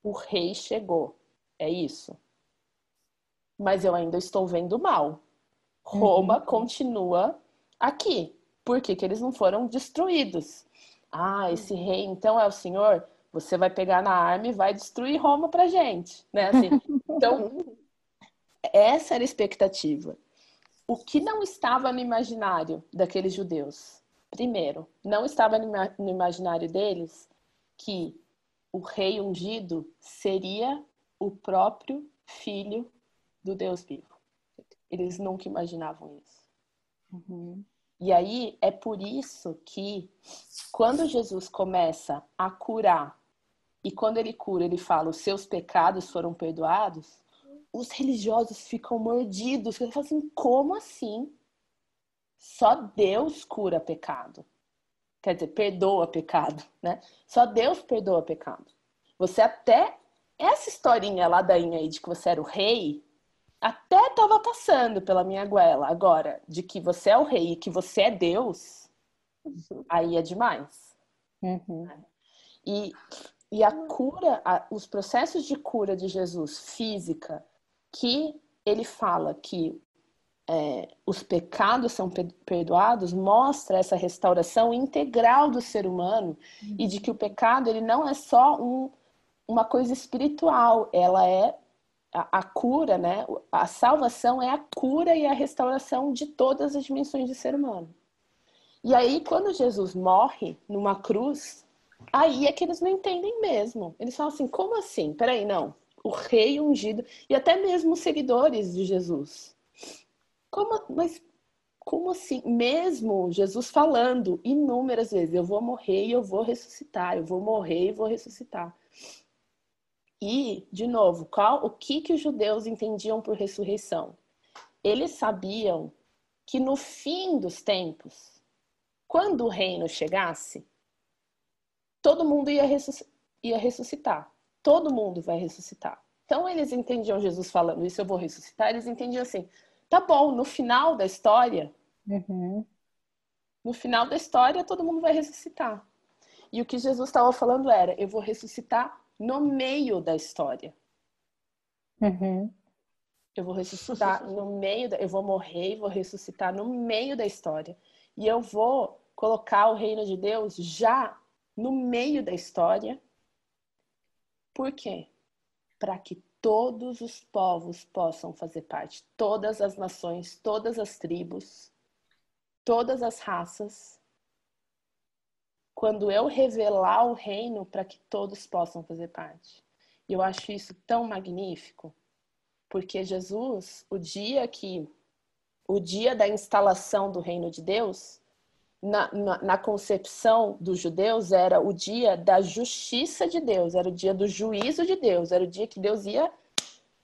o rei chegou, é isso. Mas eu ainda estou vendo mal. Roma uhum. continua aqui. Por que, que eles não foram destruídos? Ah, esse rei então é o senhor? Você vai pegar na arma e vai destruir Roma pra gente, né? Assim, *laughs* então, essa era a expectativa. O que não estava no imaginário daqueles judeus? Primeiro, não estava no imaginário deles que o rei ungido seria o próprio filho do Deus vivo. Eles nunca imaginavam isso. Uhum. E aí é por isso que quando Jesus começa a curar e quando ele cura, ele fala: os seus pecados foram perdoados. Os religiosos ficam mordidos. Eles falam assim: como assim? Só Deus cura pecado. Quer dizer, perdoa pecado, né? Só Deus perdoa pecado. Você até essa historinha ladainha aí de que você era o rei, até estava passando pela minha goela. Agora, de que você é o rei e que você é Deus, aí é demais. Uhum. E, e a cura, a, os processos de cura de Jesus física, que ele fala que é, os pecados são perdoados, mostra essa restauração integral do ser humano uhum. e de que o pecado ele não é só um, uma coisa espiritual, ela é a, a, cura, né? A salvação é a cura e a restauração de todas as dimensões do ser humano. E aí, quando Jesus morre numa cruz, aí é que eles não entendem mesmo. Eles falam assim: como assim? Peraí, não. O rei ungido, e até mesmo os seguidores de Jesus. Como, mas como assim? Mesmo Jesus falando inúmeras vezes: eu vou morrer e eu vou ressuscitar, eu vou morrer e vou ressuscitar. E, de novo, qual, o que, que os judeus entendiam por ressurreição? Eles sabiam que no fim dos tempos, quando o reino chegasse, todo mundo ia, ia ressuscitar. Todo mundo vai ressuscitar. Então eles entendiam Jesus falando isso, eu vou ressuscitar. Eles entendiam assim, tá bom, no final da história, uhum. no final da história todo mundo vai ressuscitar. E o que Jesus estava falando era, eu vou ressuscitar no meio da história. Uhum. Eu vou ressuscitar no meio da. Eu vou morrer e vou ressuscitar no meio da história. E eu vou colocar o reino de Deus já no meio da história. Por quê? Para que todos os povos possam fazer parte, todas as nações, todas as tribos, todas as raças quando eu revelar o reino para que todos possam fazer parte. E eu acho isso tão magnífico, porque Jesus, o dia que o dia da instalação do reino de Deus, na, na, na, concepção dos judeus, era o dia da justiça de Deus, era o dia do juízo de Deus, era o dia que Deus ia,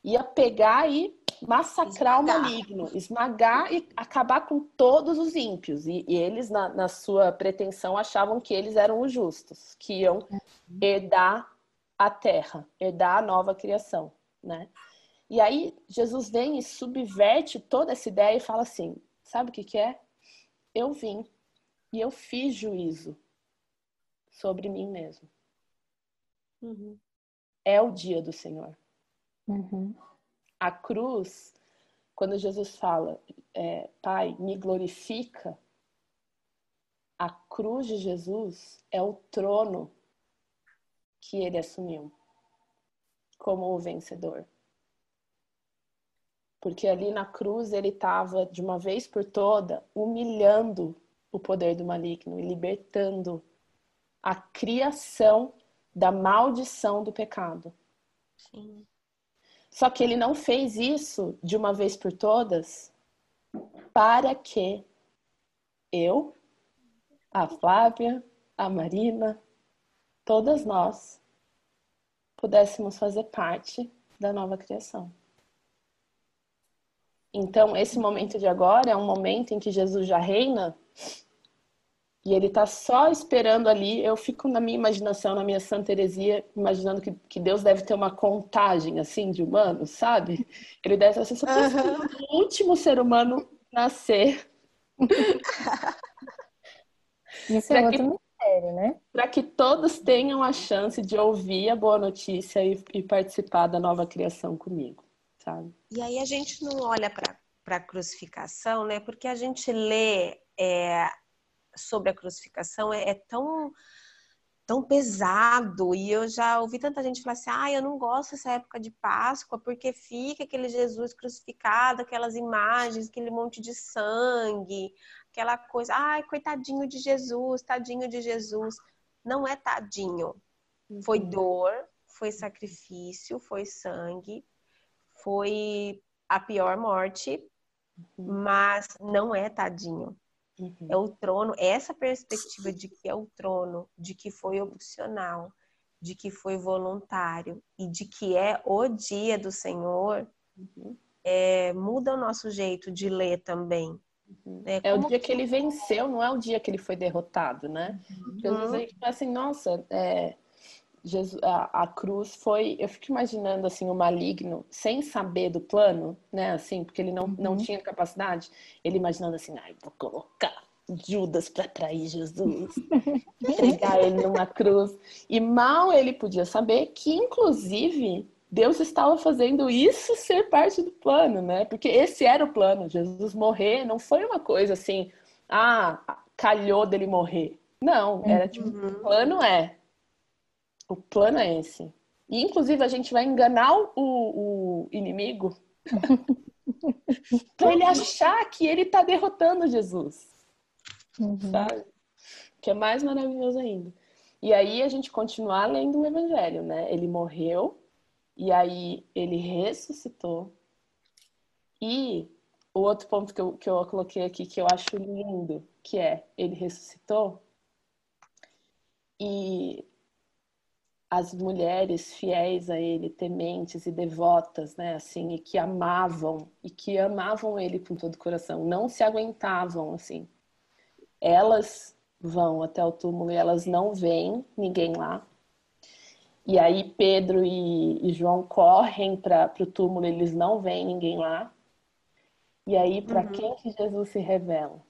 ia pegar e massacrar esmagar. o maligno, esmagar e acabar com todos os ímpios. E, e eles, na, na, sua pretensão, achavam que eles eram os justos, que iam uhum. herdar a terra, herdar a nova criação, né? E aí Jesus vem e subverte toda essa ideia e fala assim: sabe o que, que é? Eu vim e eu fiz juízo sobre mim mesmo. Uhum. É o dia do Senhor. Uhum. A cruz, quando Jesus fala, é, Pai, me glorifica, a cruz de Jesus é o trono que ele assumiu como o vencedor. Porque ali na cruz ele estava, de uma vez por toda, humilhando o poder do maligno e libertando a criação da maldição do pecado. Sim. Só que ele não fez isso de uma vez por todas para que eu, a Flávia, a Marina, todas nós pudéssemos fazer parte da nova criação. Então, esse momento de agora é um momento em que Jesus já reina e ele tá só esperando ali. Eu fico na minha imaginação, na minha Santa Teresia, imaginando que, que Deus deve ter uma contagem assim de humanos, sabe? Ele deve ser só uhum. o último ser humano nascer. *laughs* Isso é outro mistério, né? Para que todos tenham a chance de ouvir a boa notícia e, e participar da nova criação comigo, sabe? E aí a gente não olha para a crucificação, né? Porque a gente lê é, sobre a crucificação é, é, tão tão pesado e eu já ouvi tanta gente falar assim, ah, eu não gosto dessa época de Páscoa porque fica aquele Jesus crucificado, aquelas imagens, aquele monte de sangue, aquela coisa, ai, coitadinho de Jesus, tadinho de Jesus. Não é tadinho. Foi uhum. dor, foi sacrifício, foi sangue, foi a pior morte, uhum. mas não é tadinho. Uhum. É o trono, essa perspectiva de que é o trono, de que foi opcional, de que foi voluntário e de que é o dia do Senhor, uhum. é, muda o nosso jeito de ler também. Uhum. É, é o dia que... que... ele venceu, não é o dia que ele foi derrotado, né? Porque às vezes a gente assim, nossa, é, Jesus, a, a, cruz foi. Eu fico imaginando assim o maligno sem saber do plano, né? Assim, porque ele não, uhum. não tinha capacidade. Ele imaginando assim, ai, vou colocar Judas para trair Jesus, *laughs* entregar ele numa cruz. E mal ele podia saber que, inclusive, Deus estava fazendo isso ser parte do plano, né? Porque esse era o plano. Jesus morrer não foi uma coisa assim, ah, calhou dele morrer. Não, era tipo, uhum. o plano é o plano é esse. E, inclusive, a gente vai enganar o, o inimigo *laughs* para ele achar que ele está derrotando Jesus. Uhum. Sabe? Que é mais maravilhoso ainda. E aí a gente continuar lendo o Evangelho, né? Ele morreu, e aí ele ressuscitou. E o outro ponto que eu, que eu coloquei aqui que eu acho lindo, que é ele ressuscitou e as mulheres fiéis a ele, tementes e devotas, né, assim, e que amavam e que amavam ele com todo o coração, não se aguentavam assim. Elas vão até o túmulo e elas não veem ninguém lá. E aí Pedro e, e João correm para o túmulo, eles não veem ninguém lá. E aí para uhum. quem que Jesus se revela?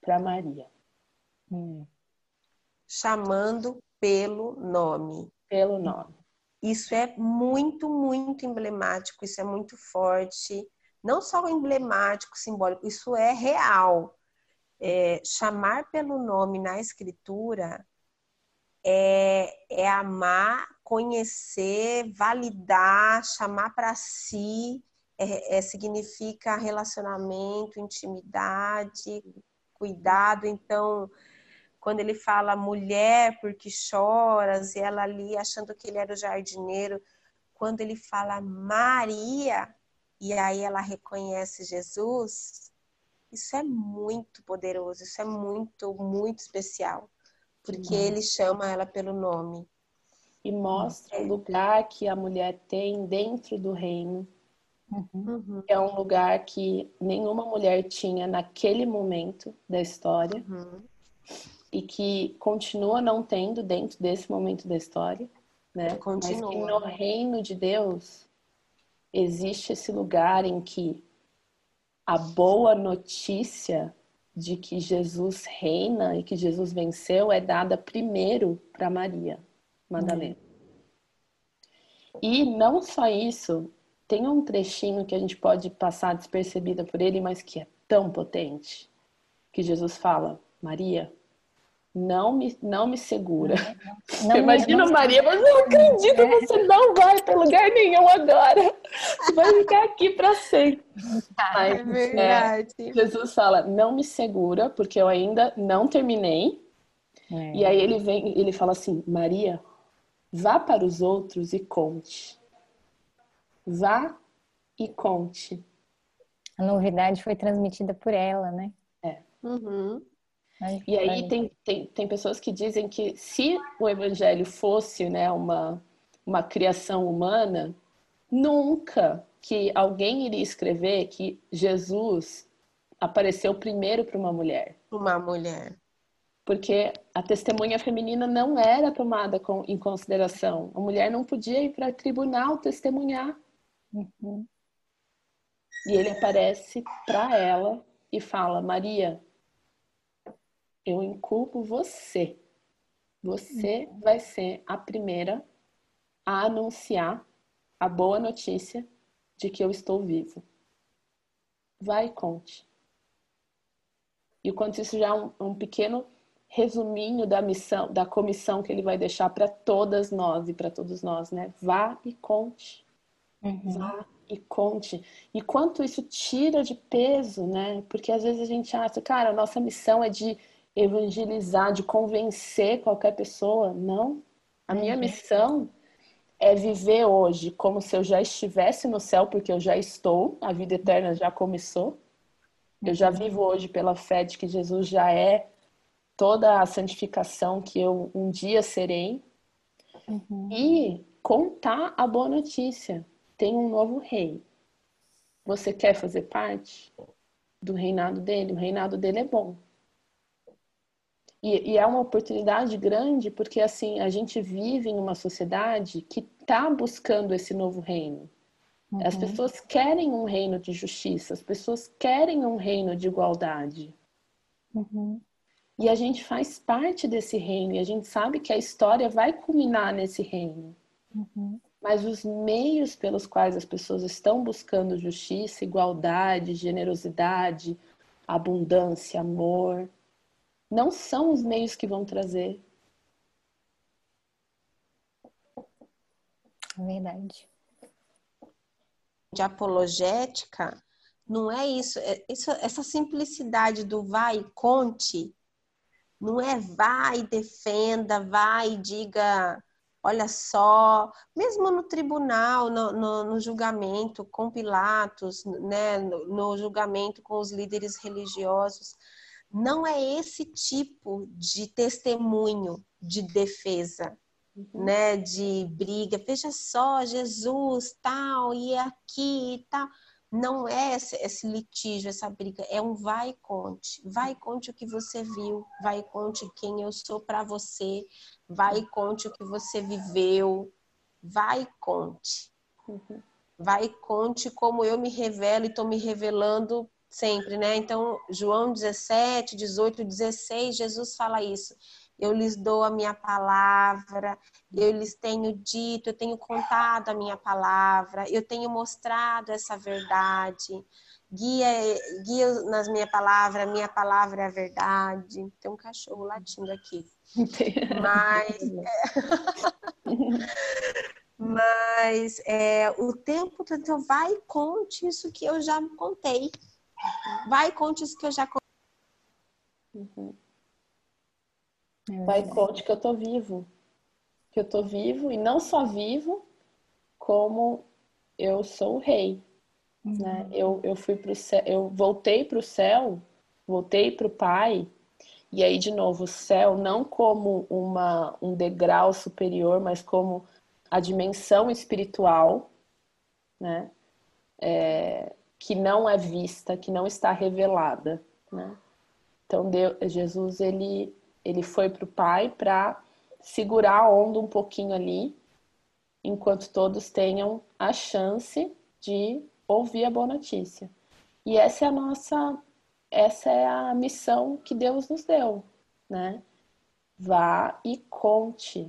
Para Maria. Hum. Chamando pelo nome pelo nome. Isso é muito, muito emblemático, isso é muito forte. Não só emblemático, simbólico, isso é real. É, chamar pelo nome na escritura é, é amar, conhecer, validar, chamar para si, é, é, significa relacionamento, intimidade, cuidado. Então, quando ele fala mulher porque choras, e ela ali achando que ele era o jardineiro, quando ele fala Maria, e aí ela reconhece Jesus, isso é muito poderoso, isso é muito, muito especial, porque uhum. ele chama ela pelo nome. E mostra é. o lugar que a mulher tem dentro do reino. Uhum. É um lugar que nenhuma mulher tinha naquele momento da história. Uhum e que continua não tendo dentro desse momento da história, né? Continua. Mas que no reino de Deus existe esse lugar em que a boa notícia de que Jesus reina e que Jesus venceu é dada primeiro para Maria Madalena. Uhum. E não só isso, tem um trechinho que a gente pode passar despercebida por ele, mas que é tão potente, que Jesus fala: Maria, não me, não me segura. Não, *laughs* Imagina a Maria, mas não acredito, é. você não vai para lugar nenhum agora. Você vai ficar aqui para sempre. *laughs* Mas, é verdade. É, Jesus fala, não me segura, porque eu ainda não terminei. É. E aí ele vem, ele fala assim, Maria, vá para os outros e conte. Vá e conte. A novidade foi transmitida por ela, né? É. Uhum. E aí tem, tem, tem pessoas que dizem que se o evangelho fosse né, uma, uma criação humana, nunca que alguém iria escrever que Jesus apareceu primeiro para uma mulher. Uma mulher. porque a testemunha feminina não era tomada com, em consideração. A mulher não podia ir para tribunal testemunhar. Uhum. E ele aparece para ela e fala: Maria, eu inculpo você. Você uhum. vai ser a primeira a anunciar a boa notícia de que eu estou vivo. Vai e conte. E quanto isso já é um, um pequeno resuminho da missão, da comissão que ele vai deixar para todas nós e para todos nós, né? Vá e conte. Uhum. Vá e conte. E quanto isso tira de peso, né? Porque às vezes a gente acha, cara, a nossa missão é de evangelizar, de convencer qualquer pessoa. Não. A minha uhum. missão é viver hoje como se eu já estivesse no céu, porque eu já estou, a vida eterna já começou. Eu já uhum. vivo hoje pela fé de que Jesus já é toda a santificação que eu um dia serei. Uhum. E contar a boa notícia. Tem um novo rei. Você quer fazer parte do reinado dele? O reinado dele é bom. E, e, é uma oportunidade grande porque assim a gente vive em uma sociedade que está buscando esse novo reino. Uhum. As pessoas querem um reino de justiça, as pessoas querem um reino de igualdade. Uhum. E a gente faz parte desse reino e a gente sabe que a história vai culminar nesse reino. Uhum. Mas os meios pelos quais as pessoas estão buscando justiça, igualdade, generosidade, abundância, amor, não são os meios que vão trazer. Verdade. De apologética, não é isso, é isso essa simplicidade do vai e conte, não é vai e defenda, vai e diga, olha só, mesmo no tribunal, no, no, no julgamento com Pilatos, né, no, no julgamento com os líderes religiosos, não é esse tipo de testemunho de defesa, uhum. né, de briga. Veja só, Jesus, tal, e é aqui e tal. Não é esse, esse, litígio, essa briga, é um vai e conte. Vai e conte o que você viu, vai e conte quem eu sou para você, vai e conte o que você viveu, vai e conte. Uhum. Vai e conte como eu me revelo e estou me revelando sempre, né? Então, João 17, 18, 16, Jesus fala isso. Eu lhes dou a minha palavra, eu lhes tenho dito, eu tenho contado a minha palavra, eu tenho mostrado essa verdade. Guia, guia nas minha palavra, a minha palavra é a verdade. Tem um cachorro latindo aqui. *laughs* Mas, *laughs* mas é, o tempo então vai e conte isso que eu já contei. Vai e conte isso que eu já contei. Uhum. É Vai e conte que eu tô vivo. Que eu tô vivo e não só vivo, como eu sou o rei. Uhum. Né? Eu, eu fui pro céu, eu voltei para o céu, voltei para o Pai, e aí, de novo, o céu não como uma, um degrau superior, mas como a dimensão espiritual, né? É, que não é vista, que não está revelada, né? Então Deus, Jesus ele ele foi para o Pai para segurar a onda um pouquinho ali, enquanto todos tenham a chance de ouvir a boa notícia. E essa é a nossa essa é a missão que Deus nos deu, né? Vá e conte.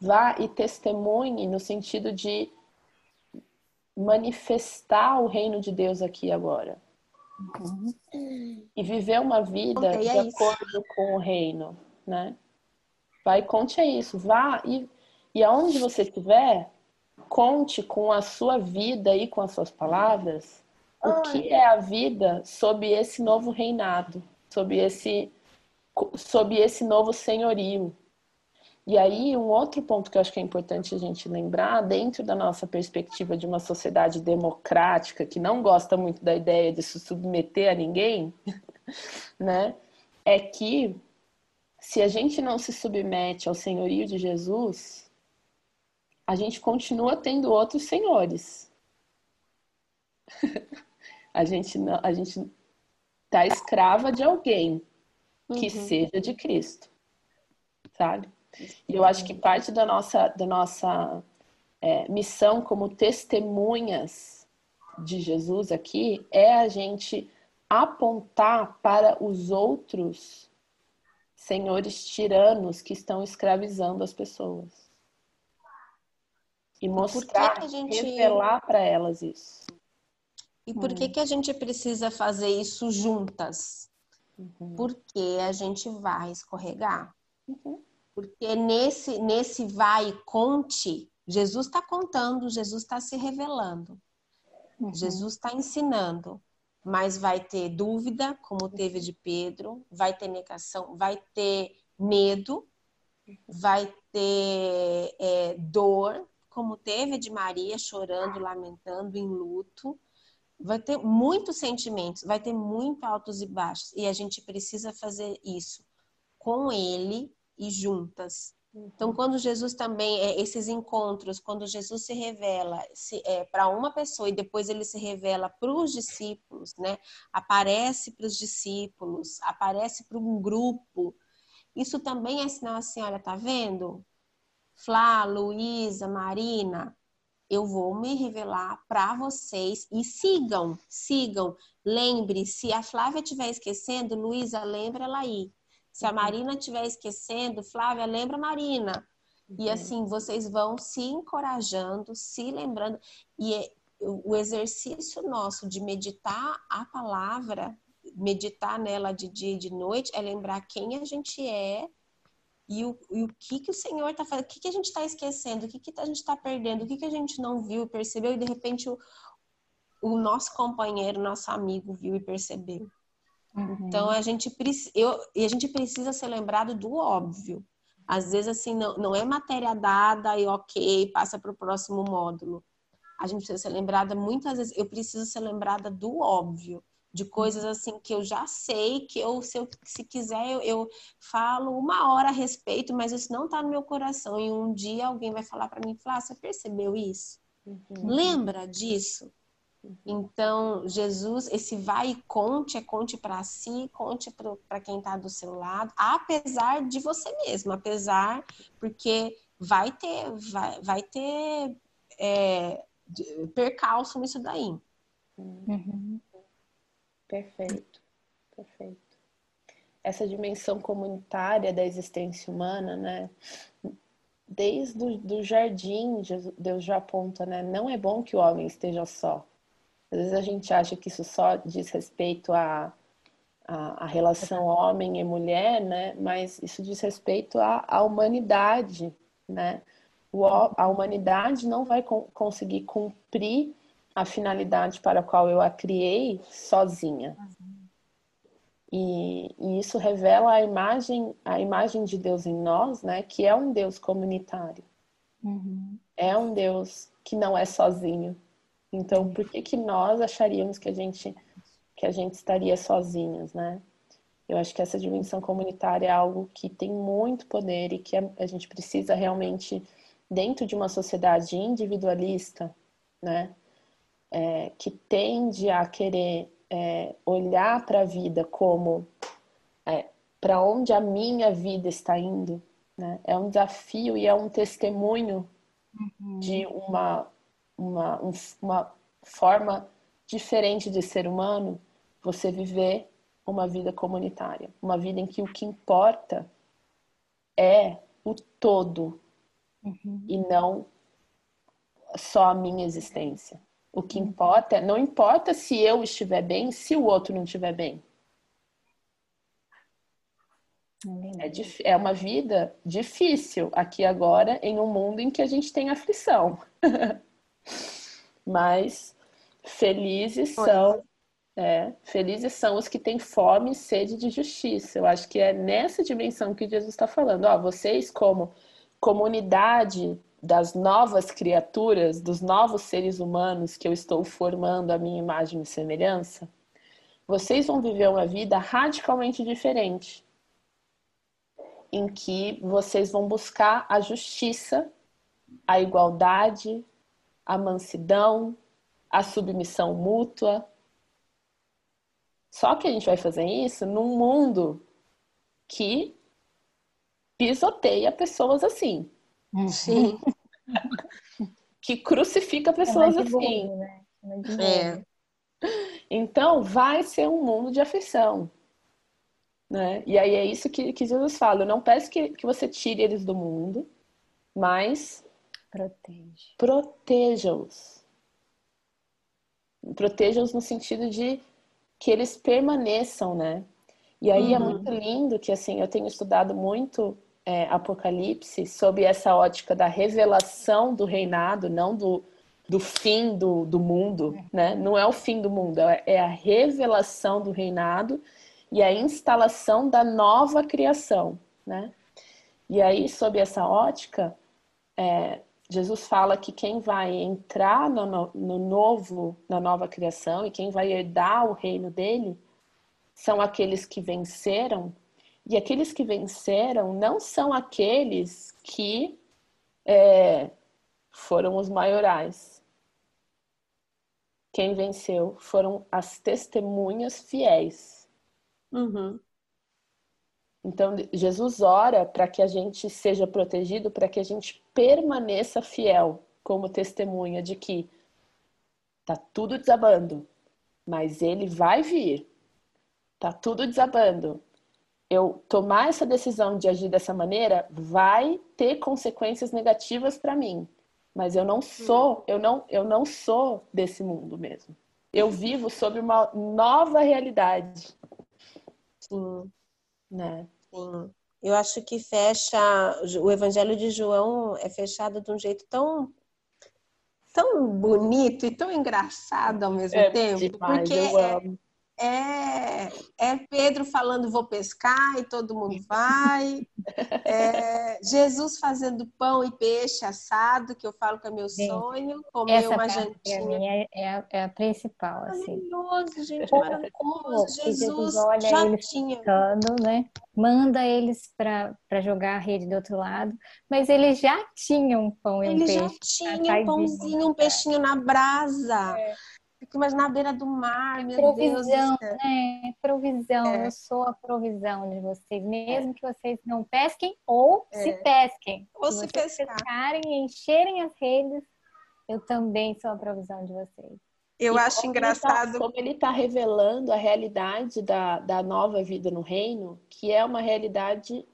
Vá e testemunhe no sentido de manifestar o reino de Deus aqui agora. Uhum. E viver uma vida okay, de é acordo com o reino, né? Vai, conte isso, vá e, e aonde você estiver, conte com a sua vida e com as suas palavras o que é a vida sob esse novo reinado, sob esse, sob esse novo senhorio, e aí, um outro ponto que eu acho que é importante a gente lembrar, dentro da nossa perspectiva de uma sociedade democrática que não gosta muito da ideia de se submeter a ninguém, *laughs* né, é que se a gente não se submete ao senhorio de Jesus, a gente continua tendo outros senhores. *laughs* a gente não, a gente tá escrava de alguém, que uhum. seja de Cristo, sabe? E eu acho que parte da nossa, da nossa é, missão como testemunhas de Jesus aqui é a gente apontar para os outros senhores tiranos que estão escravizando as pessoas. E mostrar, gente... revelar para elas isso. E por que, hum. que a gente precisa fazer isso juntas? Uhum. Porque a gente vai escorregar. Uhum. Porque nesse, nesse vai e conte, Jesus está contando, Jesus está se revelando. Uhum. Jesus está ensinando mas vai ter dúvida, como teve de Pedro, vai ter negação, vai ter medo, vai ter é, dor, como teve de Maria, chorando, lamentando, em luto. Vai ter muitos sentimentos, vai ter muito altos e baixos, e a gente precisa fazer isso com ele e juntas. Então, quando Jesus também, é, esses encontros, quando Jesus se revela é, para uma pessoa e depois ele se revela para os discípulos, né? Aparece para os discípulos, aparece para um grupo. Isso também é sinal assim, olha, tá vendo? Flá, Luísa, Marina, eu vou me revelar para vocês e sigam, sigam. Lembre, se a Flávia estiver esquecendo, Luísa, lembra ela aí. Se a Marina estiver esquecendo, Flávia, lembra Marina. Uhum. E assim, vocês vão se encorajando, se lembrando. E é, o exercício nosso de meditar a palavra, meditar nela de dia e de noite, é lembrar quem a gente é e o, e o que, que o Senhor está fazendo, o que, que a gente está esquecendo, o que, que a gente está perdendo, o que, que a gente não viu e percebeu, e de repente o, o nosso companheiro, nosso amigo viu e percebeu. Uhum. Então a gente, eu, e a gente precisa ser lembrado do óbvio. Às vezes, assim, não, não é matéria dada e ok, passa para o próximo módulo. A gente precisa ser lembrada, muitas vezes, eu preciso ser lembrada do óbvio, de coisas uhum. assim que eu já sei, que eu, se, eu, se quiser, eu, eu falo uma hora a respeito, mas isso não está no meu coração. E um dia alguém vai falar para mim, falar, ah, você percebeu isso? Uhum. Lembra disso? Então, Jesus, esse vai e conte, é conte para si, conte para quem está do seu lado, apesar de você mesmo, apesar, porque vai ter, vai, vai ter é, percalço nisso daí. Uhum. Perfeito, perfeito. Essa dimensão comunitária da existência humana, né? Desde o do jardim, Deus já aponta, né? Não é bom que o homem esteja só às vezes a gente acha que isso só diz respeito à, à, à relação homem e mulher, né? Mas isso diz respeito à, à humanidade, né? O, a humanidade não vai co conseguir cumprir a finalidade para a qual eu a criei sozinha. E, e, isso revela a imagem, a imagem de Deus em nós, né? Que é um Deus comunitário. Uhum. É um Deus que não é sozinho, então, por que, que nós acharíamos que a gente que a gente estaria sozinhos, né? Eu acho que essa dimensão comunitária é algo que tem muito poder e que a gente precisa realmente, dentro de uma sociedade individualista, né? É, que tende a querer é, olhar para a vida como é, para onde a minha vida está indo, né? É um desafio e é um testemunho uhum. de uma uma, uma forma diferente de ser humano, você viver uma vida comunitária, uma vida em que o que importa é o todo uhum. e não só a minha existência. O que uhum. importa, não importa se eu estiver bem, se o outro não estiver bem. É, é uma vida difícil aqui agora, em um mundo em que a gente tem aflição. *laughs* Mas felizes são, é, felizes são os que têm fome e sede de justiça. Eu acho que é nessa dimensão que Jesus está falando. Ó, vocês, como comunidade das novas criaturas, dos novos seres humanos que eu estou formando a minha imagem e semelhança, vocês vão viver uma vida radicalmente diferente, em que vocês vão buscar a justiça, a igualdade, a mansidão, a submissão mútua. Só que a gente vai fazer isso num mundo que pisoteia pessoas assim. Sim. *laughs* que crucifica pessoas assim. Burro, né? É. Então, vai ser um mundo de aflição. Né? E aí é isso que, que Jesus fala. Eu não peço que, que você tire eles do mundo, mas Protege. proteja-os. Proteja-os no sentido de que eles permaneçam, né? E aí é Uhum. muito lindo que, assim, eu tenho estudado muito é, Apocalipse sob essa ótica da revelação do reinado, não do, do fim do, do mundo, né? Não é o fim do mundo, é é a revelação do reinado e a instalação da nova criação, né? E aí, sob essa ótica, é, Jesus fala que quem vai entrar no, no- no novo, na nova criação e quem vai herdar o reino dele são aqueles que venceram. E aqueles que venceram não são aqueles que é, foram os maiorais. Quem venceu foram as testemunhas fiéis. Uhum. Então, Jesus ora para que a gente seja protegido, para que a gente permaneça fiel como testemunha de que tá tudo desabando, mas ele vai vir. Tá tudo desabando. Eu tomar essa decisão de agir dessa maneira vai ter consequências negativas para mim, mas eu não sou, eu não, eu não sou desse mundo mesmo. Eu vivo sobre uma nova realidade, Sim. né? Sim. Eu acho que fecha o Evangelho de João é fechado de um jeito tão tão bonito e tão engraçado ao mesmo É tempo, demais, porque é. É, é Pedro falando vou pescar e todo mundo vai, é Jesus fazendo pão e peixe assado, que eu falo que é meu Gente, sonho, comer Essa uma jantinha. mim é, é, a, é a principal, assim. Maravilhoso, gente, Como maravilhoso. Jesus Jesus olha já eles tinha. né? Manda eles para jogar a rede do outro lado, mas eles já tinham um pão e um Ele já peixe. tinha um saidinho, pãozinho, um peixinho na brasa. Imaginando na beira do mar, meu Deus Provisão, do céu. né? Provisão. É. Eu sou a provisão de vocês, mesmo que vocês não pesquem ou se É. pesquem. Ou se se pescarem e encherem as redes, eu também sou a provisão de vocês. Eu E acho como ele engraçado. tá- como ele está revelando a realidade da, da nova vida no reino, que é uma realidade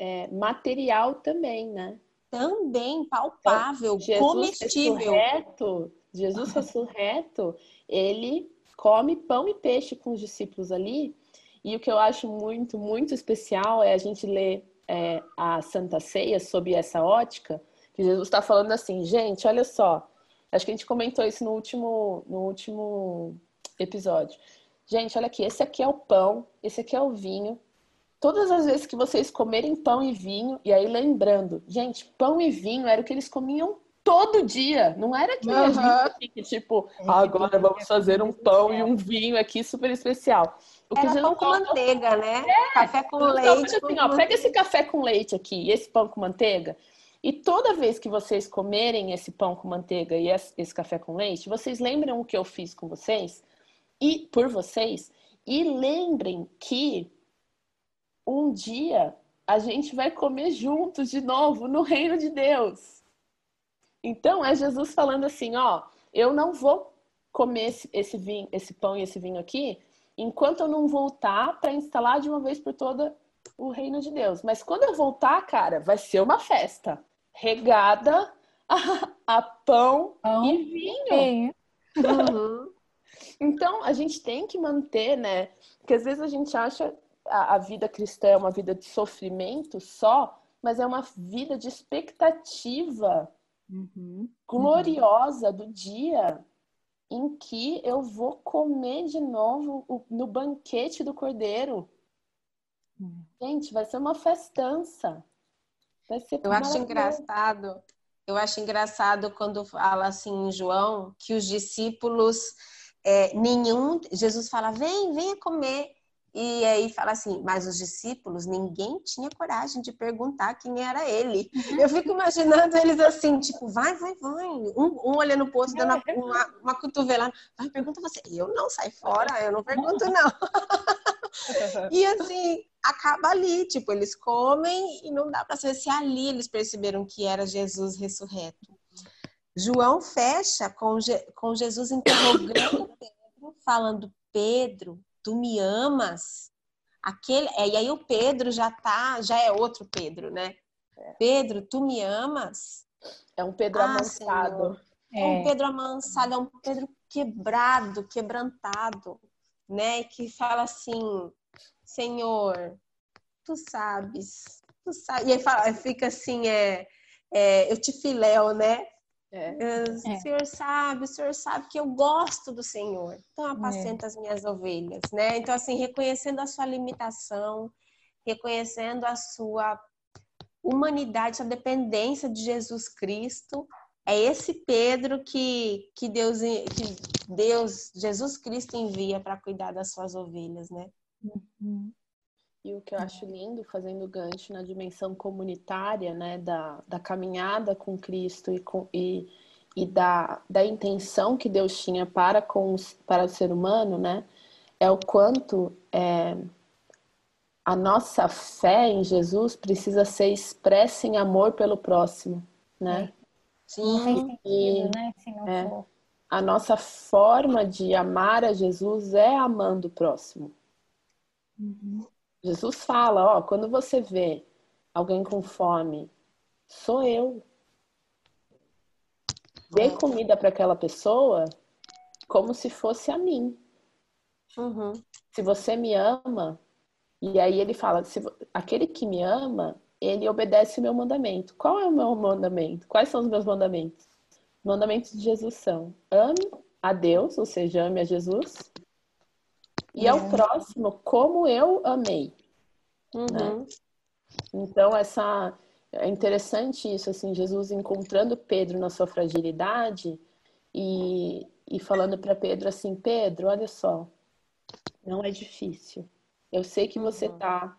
é, material também, né? Também palpável, Jesus comestível. ressurreto, Jesus ressurreto, ele come pão e peixe com os discípulos ali. E o que eu acho muito, muito especial é a gente ler é, a Santa Ceia sob essa ótica, que Jesus está falando assim, gente, olha só. Acho que a gente comentou isso no último, no último episódio. Gente, olha aqui, esse aqui é o pão, esse aqui é o vinho. Todas as vezes que vocês comerem pão e vinho, e aí lembrando, gente, pão e vinho era o que eles comiam todo dia. Não era que a gente Aham. aqui que, tipo, "Ah, agora vamos fazer um pão e um vinho aqui super especial. O que Era pão com manteiga, né? Café com então, leite. assim, com ó, pega esse café com leite aqui e esse pão com manteiga. E toda vez que vocês comerem esse pão com manteiga e esse esse café com leite, vocês lembram o que eu fiz com vocês e por vocês e lembrem que um dia a gente vai comer juntos de novo no reino de Deus. Então é Jesus falando assim, ó, eu não vou comer esse, esse vinho, esse pão e esse vinho aqui, enquanto eu não voltar para instalar de uma vez por toda o reino de Deus. Mas quando eu voltar, cara, vai ser uma festa regada a, a pão Pão e vinho. Uhum. *laughs* Então, a gente tem que manter, né? Porque às vezes a gente acha a, a vida cristã é uma vida de sofrimento só, mas é uma vida de expectativa Uhum. gloriosa do dia em que eu vou comer de novo no banquete do Cordeiro. Hum. Gente, vai ser uma festança. Vai ser Eu acho engraçado. Eu acho engraçado quando fala assim em João que os discípulos é, nenhum Jesus fala vem venha comer e aí fala assim mas os discípulos ninguém tinha coragem de perguntar quem era ele. Eu fico imaginando eles assim tipo vai vai vai. Um, um olhando pro outro dando uma, uma cotovelada. Vai pergunta você. Eu não sai fora eu não pergunto *laughs* não. *laughs* E assim, acaba ali, tipo, eles comem e não dá para saber se ali eles perceberam que era Jesus ressurreto. João fecha com, com Jesus interrogando *coughs* Pedro, falando: Pedro, tu me amas? Aquele, é, e aí o Pedro já tá, já é outro Pedro, né? É. Pedro, tu me amas? É um Pedro ah, amansado. É. é um Pedro amansado, é um Pedro quebrado, quebrantado, né? Que fala assim: Senhor, tu sabes, tu sabes. E aí fala, fica assim: é, é eu te filéu, né? É. O é. Senhor sabe, o Senhor sabe que eu gosto do Senhor. Então apacenta é. as minhas ovelhas, né? Então assim, reconhecendo a sua limitação, reconhecendo a sua humanidade, sua dependência de Jesus Cristo, é esse Pedro que, que Deus que Deus, Jesus Cristo envia para cuidar das suas ovelhas, né? Uhum. E o que eu acho lindo, fazendo gancho na dimensão comunitária, né, da, da caminhada com Cristo e, com, e, e da, da intenção que Deus tinha para, com, para o ser humano, né, é o quanto é, a nossa fé em Jesus precisa ser expressa em amor pelo próximo, né? Sim. Não faz sentido, e, né? Se não é, for. A nossa forma de amar a Jesus é amando o próximo. Uhum. Jesus fala, ó, quando você vê alguém com fome, sou eu. Dê comida para aquela pessoa como se fosse a mim. Uhum. Se você me ama, e aí ele fala, se, aquele que me ama, ele obedece o meu mandamento. Qual é o meu mandamento? Quais são os meus mandamentos? Mandamentos de Jesus são: ame a Deus, ou seja, ame a Jesus, e ao é. próximo como eu amei. Né? Uhum. Né? Então, essa é interessante isso, assim, Jesus encontrando Pedro na sua fragilidade e, e falando para Pedro assim, Pedro, olha só, não é difícil. Eu sei que você está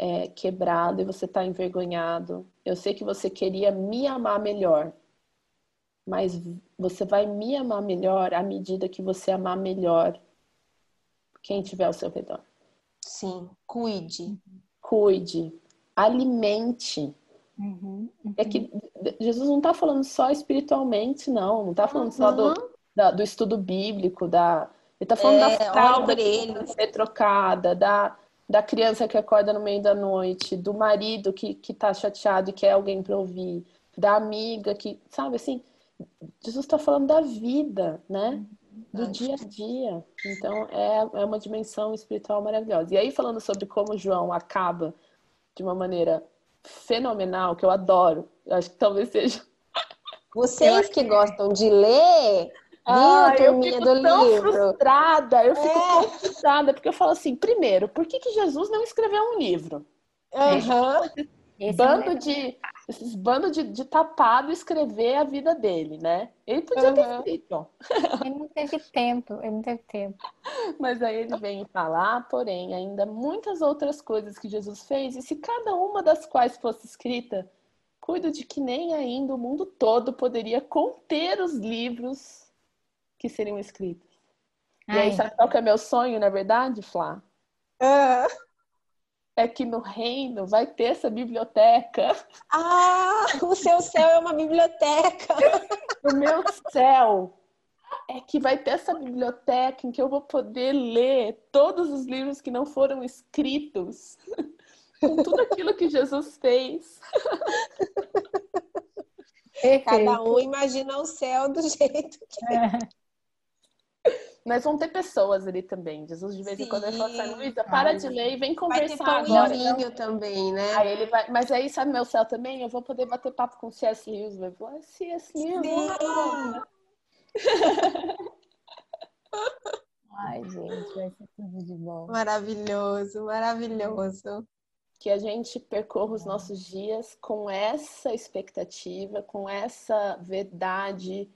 uhum. é, quebrado e você está envergonhado. Eu sei que você queria me amar melhor. Mas você vai me amar melhor à medida que você amar melhor quem tiver ao seu redor. Sim, cuide. Cuide, alimente. Uhum, uhum. É que Jesus não está falando só espiritualmente, não. Não está falando uhum. só do, uhum. da, do estudo bíblico, da. Ele está falando é, da fralda que ser trocada, da, da criança que acorda no meio da noite, do marido que, que tá chateado e quer alguém para ouvir, da amiga que, sabe assim, Jesus está falando da vida, né? Do dia a dia. Então, é, é uma dimensão espiritual maravilhosa. E aí, falando sobre como João acaba de uma maneira fenomenal, que eu adoro, eu acho que talvez seja. *laughs* Vocês que gostam de ler, ah, eu fico do tão livro. frustrada, eu fico é. frustrada, porque eu falo assim, primeiro, por que, que Jesus não escreveu um livro? Uhum. Bando é de esses bandos de, de tapado escrever a vida dele, né? Ele podia uhum. ter escrito. Ele não teve tempo, ele não teve tempo. *laughs* Mas aí ele vem falar, porém, ainda muitas outras coisas que Jesus fez, e se cada uma das quais fosse escrita, cuido de que nem ainda o mundo todo poderia conter os livros que seriam escritos. Ai. E aí, sabe qual que é meu sonho, na verdade, Flá? Uh é que no reino vai ter essa biblioteca. Ah, o seu céu é uma biblioteca. *laughs* o meu céu é que vai ter essa biblioteca em que eu vou poder ler todos os livros que não foram escritos, *laughs* com tudo aquilo que Jesus fez. Cada um imagina o céu do jeito que é. Mas vão ter pessoas ali também. Jesus de vez em quando vai falar assim, Luísa, para de ler e vem conversar vai ter agora. Então... também, né? Aí ele vai, mas aí sabe meu céu também? Eu vou poder bater papo com C.S. Lewis. Vai falar, ah, C.S. Lewis. Ai, gente, vai ser tudo de bom. Maravilhoso, maravilhoso. Que a gente percorra os nossos dias com essa expectativa, com essa verdade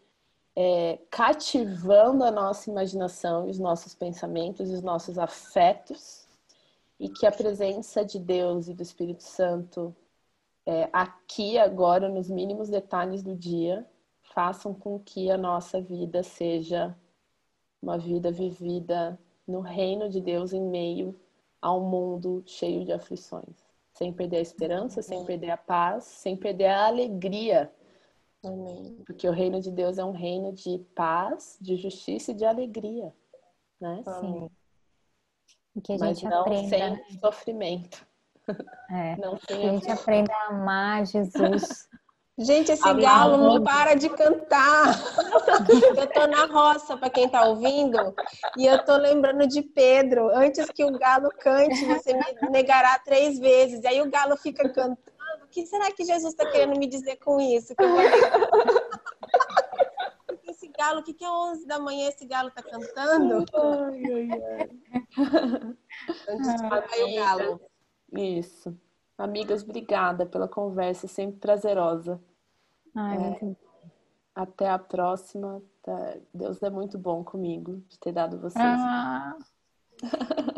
é, cativando a nossa imaginação, os nossos pensamentos, os nossos afetos, e que a presença de Deus e do Espírito Santo é, aqui, agora, nos mínimos detalhes do dia, façam com que a nossa vida seja uma vida vivida no reino de Deus em meio a um mundo cheio de aflições, sem perder a esperança, sem perder a paz, sem perder a alegria. Amém. Porque o reino de Deus é um reino de paz, de justiça e de alegria, né? Sim. E que a Mas gente não aprenda, sem né? sofrimento. É, *laughs* Não que a gente aprenda a amar Jesus. Gente, esse Amém. galo não para de cantar. *laughs* Eu tô na roça, para quem tá ouvindo, e eu tô lembrando de Pedro. Antes que o galo cante, você me negará três vezes. E aí o galo fica cantando. O que será que Jesus está querendo me dizer com isso? Que eu vou negar? Esse galo, o que, que é 11 da manhã esse galo tá cantando? Ai, ai, ai. Antes de o galo. Isso. Amigas, obrigada pela conversa, sempre prazerosa. Ai, É. Até a próxima. Tá? Deus é muito bom comigo de ter dado vocês Ah, *laughs*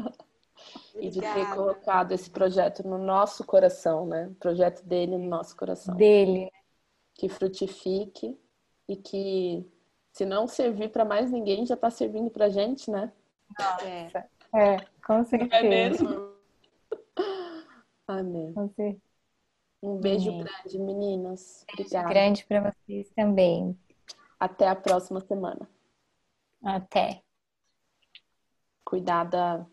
e de ter colocado esse projeto no nosso coração, né? O projeto dele no nosso coração. dele. né? Que frutifique e que, se não servir para mais ninguém, já está servindo para gente, né? É. É, com Não é certeza. mesmo? Amém. Com certeza. Um beijo Amém. grande, meninas. Obrigada. Grande para vocês também. Até a próxima semana. Até. Cuidar da,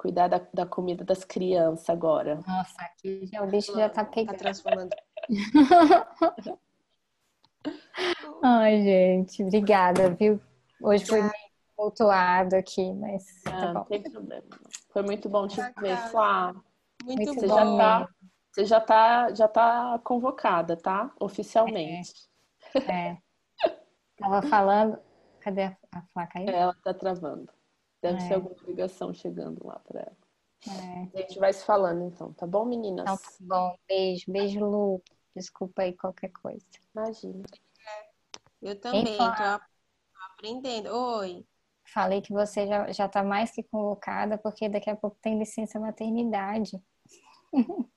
cuidar da, da comida das crianças agora. Nossa, aqui já, o bicho já tá Tá pegando. transformando. *laughs* Ai, gente, obrigada, viu? Hoje foi meio tumultuado aqui, mas Ah, tá não bom. tem problema. Foi muito bom te ver, Flá. Muito, Muito Você bom. já tá, você já tá, já tá convocada, tá? Oficialmente. É. Tava falando. Cadê a, a placa aí? Ela tá travando. Deve É. ser alguma ligação chegando lá para ela. É. A gente vai se falando então, tá bom, meninas? Então tá bom. Beijo, beijo, Lu. Desculpa aí qualquer coisa. Imagina. Eu também, tô aprendendo. Oi. Falei que você já, já tá mais que convocada, porque daqui a pouco tem licença maternidade. *laughs*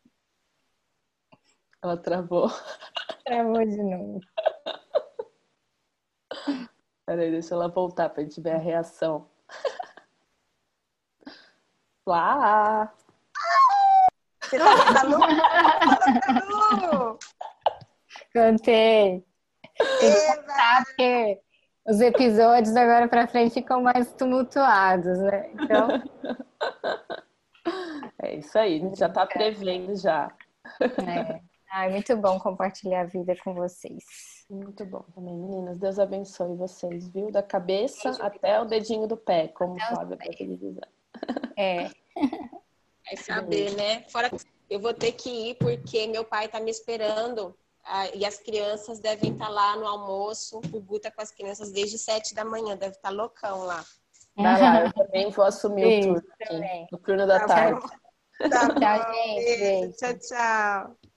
Ela travou. *laughs* Travou de novo. Peraí, deixa ela voltar pra gente ver a reação. Lá! Você tá falando? Lu? Cantei. Tem que porque os episódios agora pra frente ficam mais tumultuados, né? Então, É isso aí, a gente já tá prevendo já. é. Ai, muito bom compartilhar a vida com vocês. Muito bom também, meninas. Deus abençoe vocês, viu? Da cabeça até o dedinho do pé, como o Até Flávia de dizer. É, *laughs* Vai saber, né? Fora que eu vou ter que ir porque meu pai tá me esperando ah, e as crianças devem estar lá no almoço. O Gu tá com as crianças desde sete da manhã, deve estar loucão lá. Vai lá, eu também vou assumir o Beijo turno aqui, também. o turno da Tá tarde. bom? Tá bom. Tchau, gente. Beijo. Tchau. Tchau.